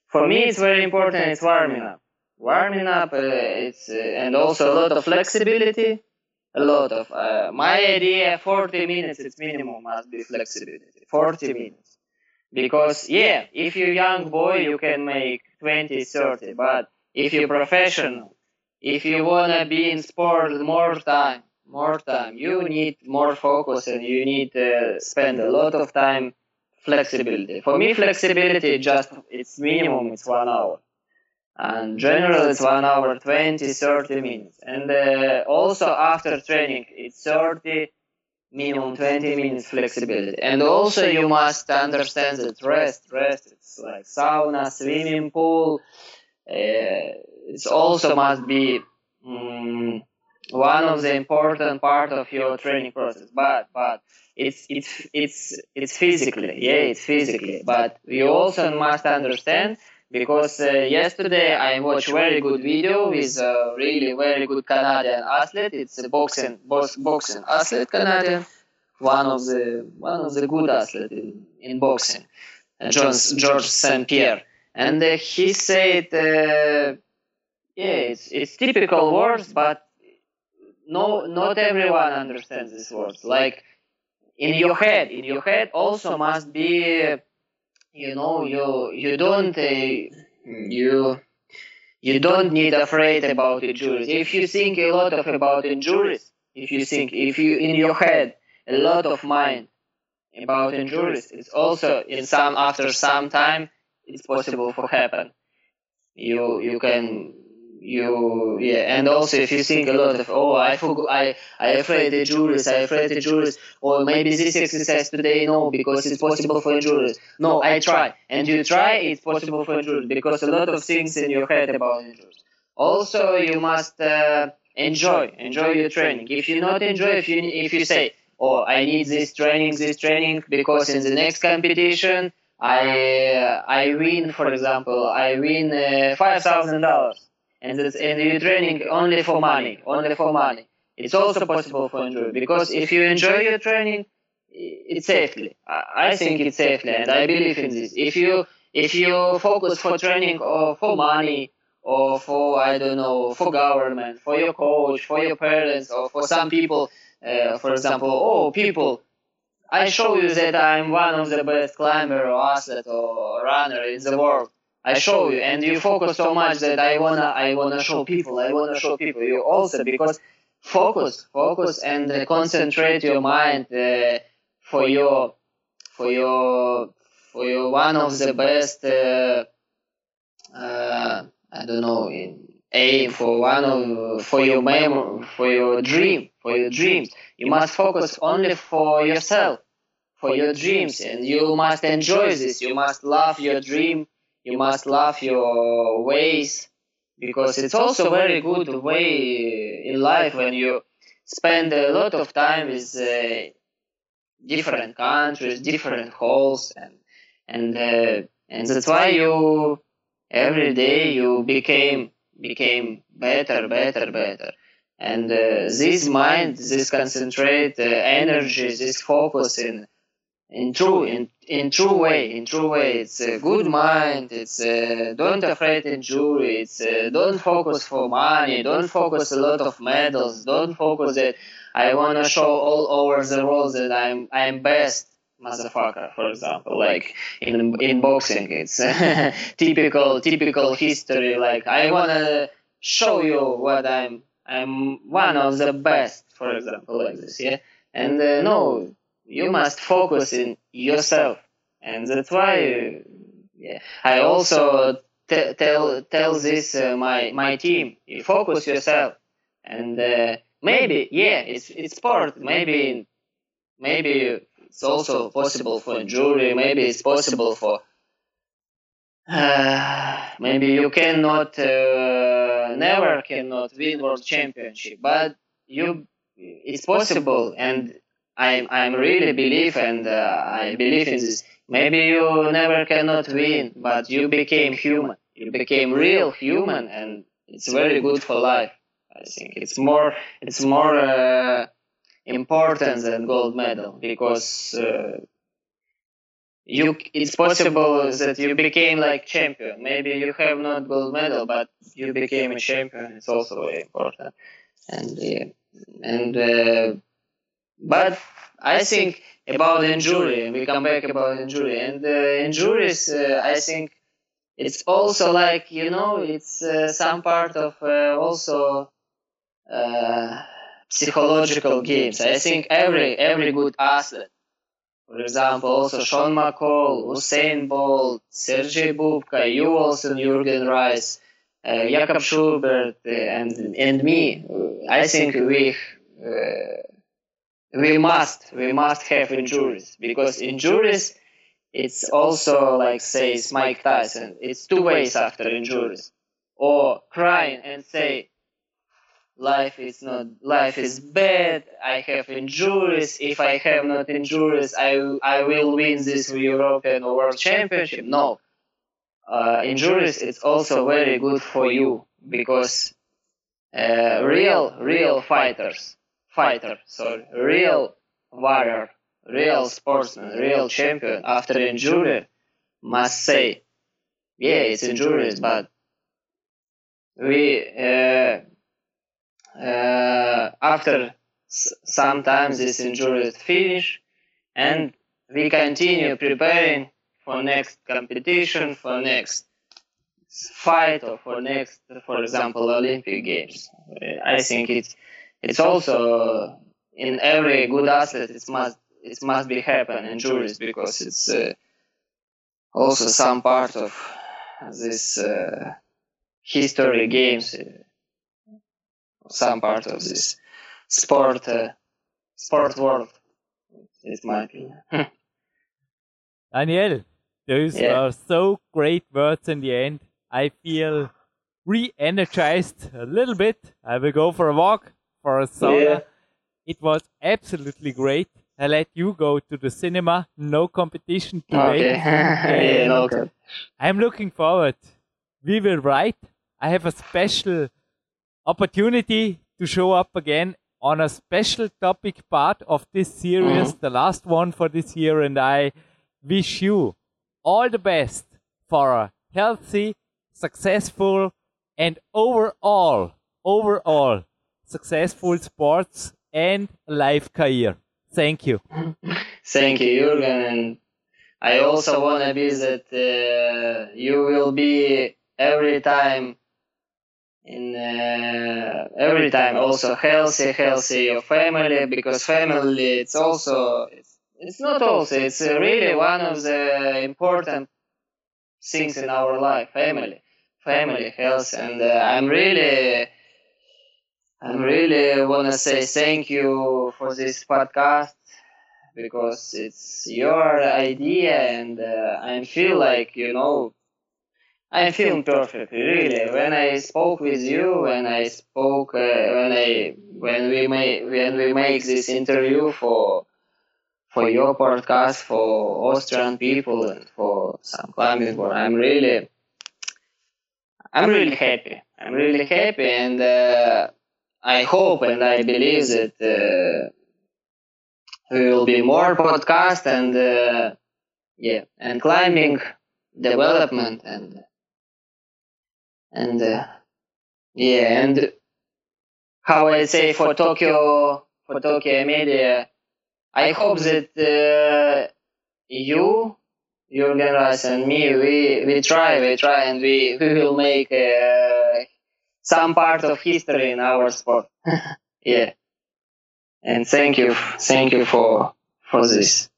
For me, it's very important. It's warming up, warming up. Uh, it's and also a lot of flexibility a lot of uh, my idea 40 minutes it's minimum must be flexibility. 40 minutes. Because yeah if you're young boy you can make 20 30 but if you're professional if you want to be in sport more time more time you need more focus and you need to spend a lot of time flexibility. For me flexibility just it's minimum it's one hour and generally it's one hour 20 30 minutes. And uh, also after training it's 30 minimum 20 minutes flexibility. And also you must understand that rest rest it's like sauna swimming pool uh, it's also must be mm, one of the important part of your training process. But but it's it's it's it's physically yeah it's physically. But you also must understand because uh, yesterday I watched very good video with a really very good Canadian athlete. It's a boxing box, boxing athlete Canadian, one of the one of the good athlete in, in boxing, uh, John, George St Pierre, and uh, he said, uh, yeah, it's it's typical words, but no, not everyone understands these words. Like in your head, in your head also must be you know you you don't uh, you you don't need afraid about injuries if you think a lot of about injuries if you think if you in your head a lot of mind about injuries it's also in some after some time it's possible for happen. You you can you yeah and also if you think a lot of oh i forgot i i afraid the injuries i afraid the injuries or maybe this exercise today no because it's possible for injuries no i try and you try it's possible for injuries because a lot of things in your head about injuries also you must uh, enjoy enjoy your training. If you not enjoy if you if you say oh i need this training this training because in the next competition i uh, i win for example i win uh, five thousand dollars and and you're training only for money only for money it's also possible for injury because if you enjoy your training it's safely i I think it's safely and i believe in this if you if you focus for training or for money or for I don't know for government, for your coach, for your parents, or for some people. Uh, for example, oh people, I show you that I'm one of the best climber or athlete or runner in the world. I show you, and you focus so much that I wanna, I wanna show people, I wanna show people. You also because focus, focus, and uh, concentrate your mind uh, for your, for your, for your one of the best. Uh, uh I don't know, aim for one of for your mem for your dream, for your dreams. You must focus only for yourself, for your dreams, and you must enjoy this. You must love your dream you must love your ways because it's also very good way in life when you spend a lot of time with uh, different countries, different halls, and and uh, and that's why you every day you became became better, better, better. And uh, this mind, this concentrate uh, energy, this focus in in true in in true way in true way it's a good mind it's uh, don't afraid injury it's uh, don't focus for money don't focus a lot of medals don't focus that i want to show all over the world that i'm i'm best motherfucker for example. Like in in boxing it's typical typical history. Like i want to show you what i'm i'm one of the best for example like this yeah? And uh, no you must focus in yourself. And that's why yeah, i also t- tell tell this uh, my my team you focus yourself. And uh, maybe yeah it's it's sport. Maybe maybe it's also possible for injury maybe it's possible for uh, maybe you cannot uh, never cannot win world championship. But you it's possible. And I I'm really believe and uh, I believe in this. Maybe you never cannot win, but you became human. You became real human, and it's very good for life. I think it's more it's more uh, important than gold medal because uh, you it's possible that you became like champion. Maybe you have not gold medal, but you became a champion. It's also very important, and yeah, and uh, but I think about injury, we come back about injury, and uh, injuries, uh, I think it's also like you know, it's uh, some part of uh, also uh, psychological games. I think every every good athlete, for example, also Shawn McColl, Usain Bolt, Sergey Bubka, you also Jürgen Reis, uh, Jakob Schubert, and and me. I think we we must we must have injuries because injuries it's also like says Mike Tyson it's two ways after injuries or crying and say life is not life is bad i have injuries if i have not injuries i i will win this european or world championship. No. Uh, injuries it's also very good for you because uh, real real fighters fighter, sorry, real warrior, real sportsman, real champion after injury must say, yeah, it's injuries, but we uh, uh, after sometimes this injury finish and we continue preparing for next competition, for next fight, or for next, for example, Olympic Games. I think it's it's also in every good asset it must it must be happen injuries because it's uh, also some part of this uh, history games uh, some part of this sport uh, sport world is my opinion. Daniel those yeah. are so great words in the end. I feel re-energized a little bit. I will go for a walk for a sauna. Yeah. It was absolutely great. I let you go to the cinema. No competition today. Okay. yeah, no I'm looking forward. We will write. I have a special opportunity to show up again on a special topic part of this series, mm-hmm. the last one for this year, and I wish you all the best for a healthy, successful, and overall, overall successful sports and life career. Thank you. Thank you, Jürgen. And I also want to be that uh, you will be every time in uh, every time also healthy, healthy your family because family it's also it's, it's not also it's really one of the important things in our life family family health and uh, I'm really I'm really want to say thank you for this podcast because it's your idea and uh, I feel like you know I'm feeling perfect really. When I spoke with you when I spoke uh, when I when we make when we make this interview for for your podcast for Austrian people and for some climbing world I'm really I'm really happy. I'm really happy and uh, I hope and I believe that uh, there will be more podcast and uh, yeah and climbing development and and uh, yeah and how I say for Tokyo for Tokyo Media I hope that uh, you Jürgen Reis and me we we try we try and we we will make uh, some part of history in our sport. Yeah. And thank you thank you for for this.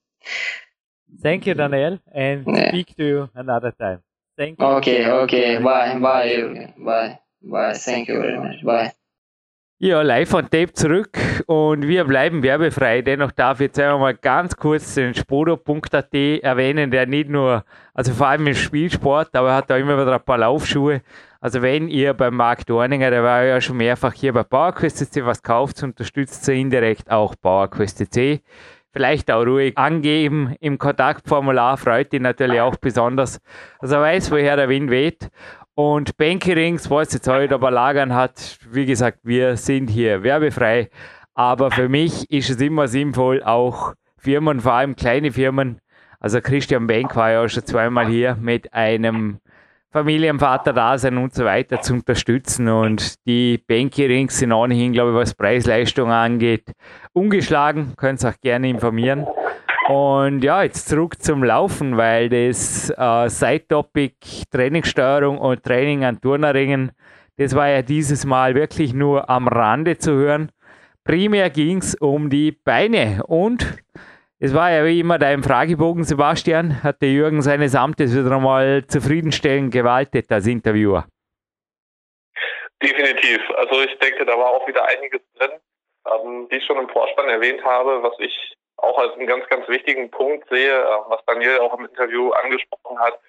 Thank you daniel. And Yeah. speak to you another time. Thank you. Okay okay. Bye bye bye bye. Thank you very much. Bye. Ja, live on Tape zurück. Und wir bleiben werbefrei. Dennoch darf ich jetzt einmal mal ganz kurz den Spodo.at erwähnen, der nicht nur, also vor allem im Spielsport, aber er hat da immer wieder ein paar Laufschuhe. Also wenn ihr beim Marc Dorninger, der war ja schon mehrfach hier bei PowerQuest CC was kauft, unterstützt ihr indirekt auch PowerQuest CC. Vielleicht auch ruhig angeben im Kontaktformular, freut ihn natürlich auch besonders. Also er weiß, woher der Wind weht. Und Bankerings, was jetzt heute aber lagern hat, wie gesagt, wir sind hier werbefrei. Aber für mich ist es immer sinnvoll, auch Firmen, vor allem kleine Firmen, also Christian Bank war ja auch schon zweimal hier, mit einem Familienvater da sein und so weiter zu unterstützen. Und die Bankerings sind ohnehin, glaube ich, was Preis-Leistung angeht, ungeschlagen. Könnt ihr auch gerne informieren. Und ja, jetzt zurück zum Laufen, weil das äh, Side-Topic Trainingssteuerung und Training an Turneringen, das war ja dieses Mal wirklich nur am Rande zu hören. Primär ging es um die Beine und es war ja wie immer dein Fragebogen, Sebastian. Hat der Jürgen seines Amtes wieder einmal zufriedenstellend gewaltet als Interviewer? Definitiv. Also ich denke, da war auch wieder einiges drin, ähm, wie ich schon im Vorspann erwähnt habe, was ich auch als einen ganz, ganz wichtigen Punkt sehe, äh, was Daniel auch im Interview angesprochen hat,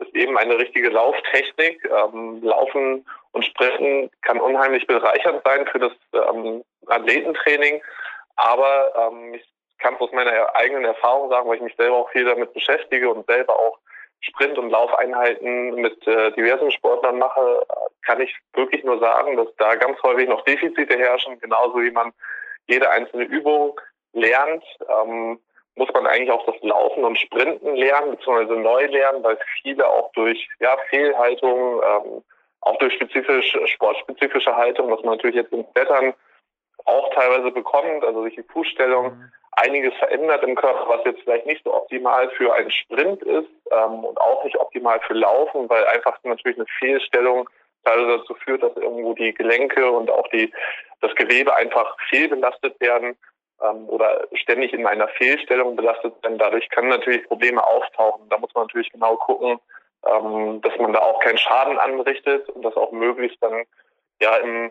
ist eben eine richtige Lauftechnik. Ähm, Laufen und Sprinten kann unheimlich bereichernd sein für das ähm, Athletentraining, aber ähm, ich kann aus meiner eigenen Erfahrung sagen, weil ich mich selber auch viel damit beschäftige und selber auch Sprint- und Laufeinheiten mit äh, diversen Sportlern mache, kann ich wirklich nur sagen, dass da ganz häufig noch Defizite herrschen, genauso wie man jede einzelne Übung lernt, ähm, muss man eigentlich auch das Laufen und Sprinten lernen, beziehungsweise neu lernen, weil viele auch durch ja, Fehlhaltung, ähm, auch durch spezifisch, sportspezifische Haltung, was man natürlich jetzt in Wettern auch teilweise bekommt, also sich die Fußstellung, einiges verändert im Körper, was jetzt vielleicht nicht so optimal für einen Sprint ist ähm, und auch nicht optimal für Laufen, weil einfach natürlich eine Fehlstellung teilweise dazu führt, dass irgendwo die Gelenke und auch die das Gewebe einfach fehlbelastet werden ähm, oder ständig in einer Fehlstellung belastet werden. Dadurch können natürlich Probleme auftauchen. Da muss man natürlich genau gucken, ähm, dass man da auch keinen Schaden anrichtet und das auch möglichst dann ja im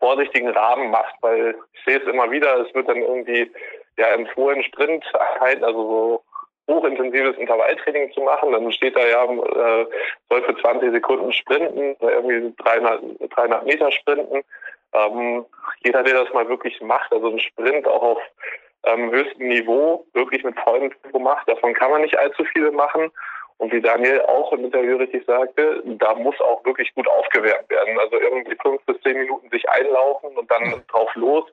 vorsichtigen Rahmen macht, weil ich sehe es immer wieder, es wird dann irgendwie ja empfohlen, Sprinteinheiten, also so hochintensives Intervalltraining zu machen. Dann steht da ja, äh, soll für 20 Sekunden sprinten, oder irgendwie 300, 300 Meter sprinten. Ähm, jeder, der das mal wirklich macht, also einen Sprint auch auf ähm, höchstem Niveau, wirklich mit vollem Tempo macht, davon kann man nicht allzu viele machen. Und wie Daniel auch im Interview richtig sagte, da muss auch wirklich gut aufgewärmt werden. Also irgendwie fünf bis zehn Minuten sich einlaufen und dann drauf los.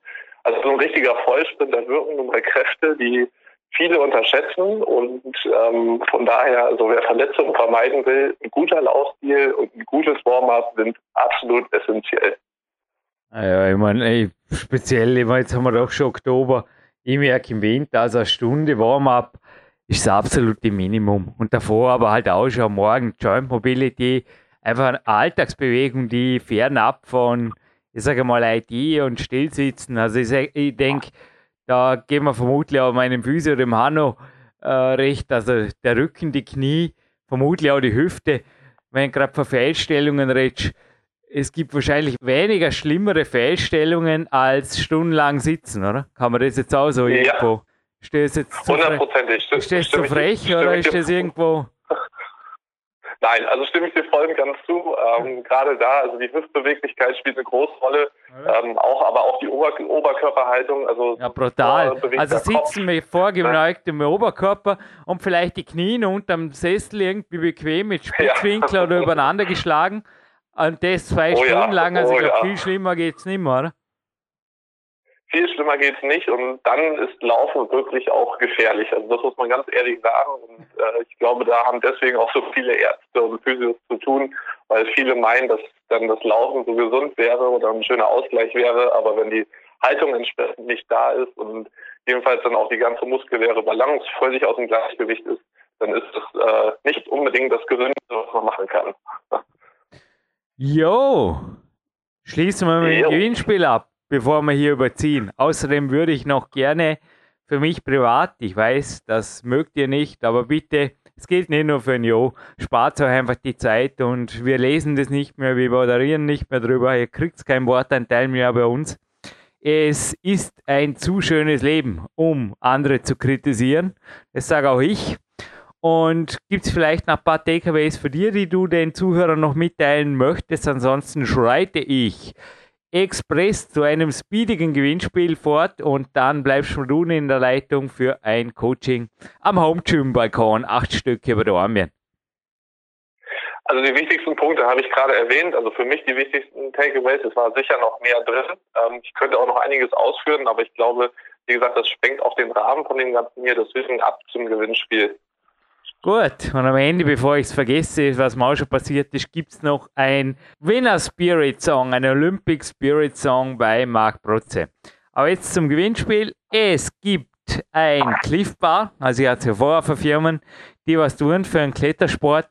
Also so ein richtiger Vollsprint, da wirken nun mal Kräfte, die viele unterschätzen und ähm, von daher, also wer Verletzungen vermeiden will, ein guter Laufstil und ein gutes Warm-up sind absolut essentiell. Ja, ich meine, speziell, ich mein, jetzt haben wir doch schon Oktober, ich merke im Winter, also eine Stunde Warm-up ist das absolute Minimum. Und davor aber halt auch schon morgen Joint Mobility, einfach eine Alltagsbewegung, die fernab von, ich sage mal, IT und Stillsitzen. Also ich, ich denke, da gehen wir vermutlich auch meinem Physio, dem Hanno, äh, recht. Also der Rücken, die Knie, vermutlich auch die Hüfte. Wenn gerade von Fehlstellungen redest, es gibt wahrscheinlich weniger schlimmere Fehlstellungen als stundenlang sitzen, oder? Kann man das jetzt auch so ja. irgendwo? Ist das jetzt Hundertprozentig. Ist das zu frech oder ist das irgendwo? Nein, also stimme ich dir voll und ganz zu. Ähm, Gerade da, also die Hüftbeweglichkeit spielt eine große Rolle, ähm, auch aber auch die Ober Oberkörperhaltung. Also ja, brutal. Also sitzen mit vorgeneigtem ja. Oberkörper und vielleicht die Knie unterm Sessel irgendwie bequem mit Spitzwinkel ja. oder übereinander geschlagen. Und das zwei oh, Stunden lang, also oh, ich viel schlimmer geht es nicht mehr, oder? Viel schlimmer geht es nicht und dann ist Laufen wirklich auch gefährlich. Also das muss man ganz ehrlich sagen. Und äh, ich glaube, da haben deswegen auch so viele Ärzte und Physios zu tun, weil viele meinen, dass dann das Laufen so gesund wäre oder ein schöner Ausgleich wäre. Aber wenn die Haltung entsprechend nicht da ist und jedenfalls dann auch die ganze muskuläre Balance völlig aus dem Gleichgewicht ist, dann ist das äh, nicht unbedingt das Gesündeste, was man machen kann. Jo, schließen wir mit dem Gewinnspiel ab bevor wir hier überziehen. Außerdem würde ich noch gerne für mich privat, ich weiß, das mögt ihr nicht, aber bitte, es gilt nicht nur für ein Jo, spart euch einfach die Zeit und wir lesen das nicht mehr, wir moderieren nicht mehr drüber, ihr kriegt kein Wortanteil mehr bei uns. Es ist ein zu schönes Leben, um andere zu kritisieren. Das sage auch ich. Und gibt es vielleicht noch ein paar Takeaways für dir, die du den Zuhörern noch mitteilen möchtest? Ansonsten schreite ich Express zu einem speedigen Gewinnspiel fort und dann bleibst du in der Leitung für ein Coaching am Home Gym Balkon, acht Stücke über der Armien. Also die wichtigsten Punkte habe ich gerade erwähnt. Also für mich die wichtigsten Takeaways, es war sicher noch mehr drin. Ähm, ich könnte auch noch einiges ausführen, aber ich glaube, wie gesagt, das sprengt auch den Rahmen von dem Ganzen hier. Deswegen ab zum Gewinnspiel. Gut, und am Ende, bevor ich es vergesse, was mir auch schon passiert ist, gibt es noch ein Winner Spirit Song, ein Olympic Spirit Song bei Marc Protze. Aber jetzt zum Gewinnspiel. Es gibt ein Cliff Bar, also ich hatte ja vorher für Firmen, die was tun für einen Klettersport.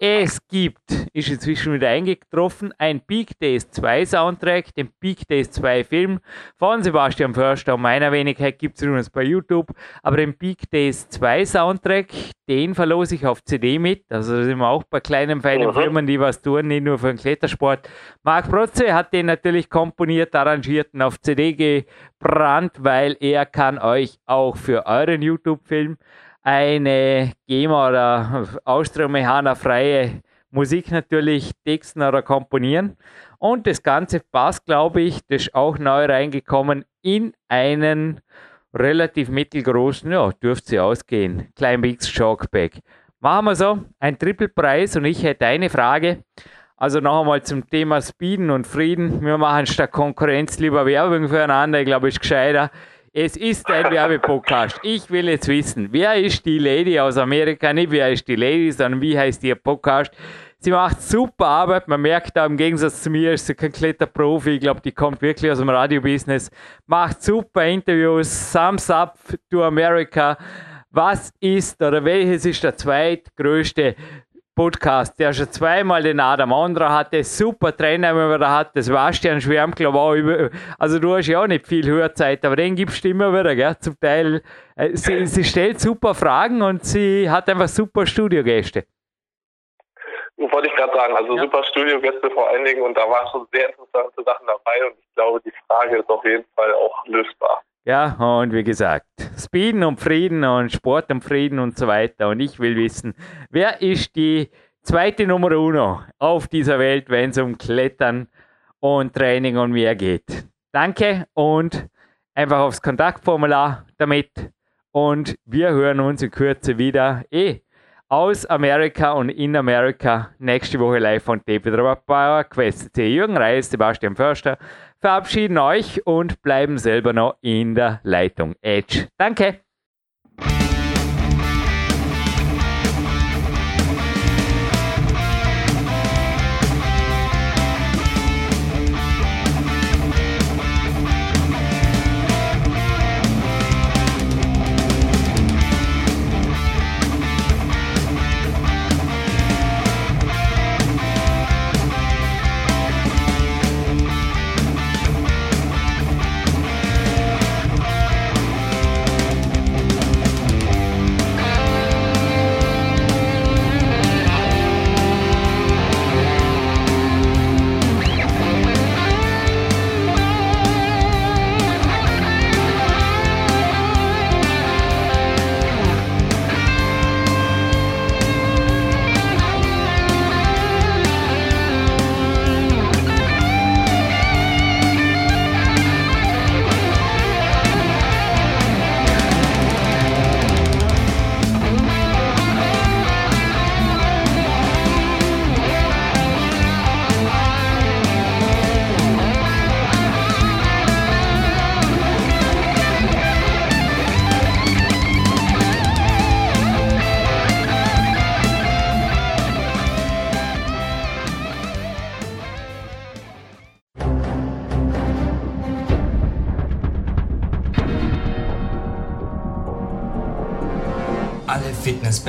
Es gibt, ist inzwischen wieder eingetroffen, ein Peak Days 2 Soundtrack, den Peak Days 2 Film von Sebastian Förster und meiner Wenigkeit gibt es übrigens bei YouTube. Aber den Peak Days 2 Soundtrack, den verlose ich auf CD mit. Also da sind wir auch bei kleinen, feinen mhm. Firmen, die was tun, nicht nur für den Klettersport. Marc Protze hat den natürlich komponiert, arrangiert und auf CD gebrannt, weil er kann euch auch für euren YouTube-Film eine GEMA oder Austro-Mechana freie Musik natürlich texten oder komponieren. Und das Ganze passt, glaube ich, das ist auch neu reingekommen in einen relativ mittelgroßen, ja, dürfte sie ausgehen, Climbx Shockback. Machen wir so, ein Triple-Preis und ich hätte eine Frage. Also noch einmal zum Thema Speeden und Frieden. Wir machen statt Konkurrenz lieber Werbung füreinander. Ich glaube, ist gescheiter. Es ist ein Werbepodcast. Ich will jetzt wissen, wer ist die Lady aus Amerika? Nicht wer ist die Lady, sondern wie heißt ihr Podcast? Sie macht super Arbeit. Man merkt da im Gegensatz zu mir, ist sie kein Kletterprofi. Ich glaube, die kommt wirklich aus dem Radiobusiness. Macht super Interviews. Thumbs up to America. Was ist oder welches ist der zweitgrößte Podcast, der schon zweimal den Adam Andra hatte, super Trainer, wenn man da hat, das Schwärm, glaube auch über, also du hast ja auch nicht viel Hörzeit, aber den gibst du immer wieder, gell? zum Teil, äh, sie, sie stellt super Fragen und sie hat einfach super Studiogäste. Wollte ich gerade sagen, also ja. super Studiogäste vor allen Dingen und da waren schon sehr interessante Sachen dabei und ich glaube, die Frage ist auf jeden Fall auch lösbar. Ja, und wie gesagt, Speeden und Frieden und Sport und Frieden und so weiter. Und ich will wissen, wer ist die zweite Nummer uno auf dieser Welt, wenn es um Klettern und Training und mehr geht? Danke und einfach aufs Kontaktformular damit. Und wir hören uns in Kürze wieder. Eh, aus Amerika und in Amerika. Nächste Woche live von David Power Quest. Jürgen Reis, Sebastian Förster verabschieden euch und bleiben selber noch in der Leitung Edge. Danke!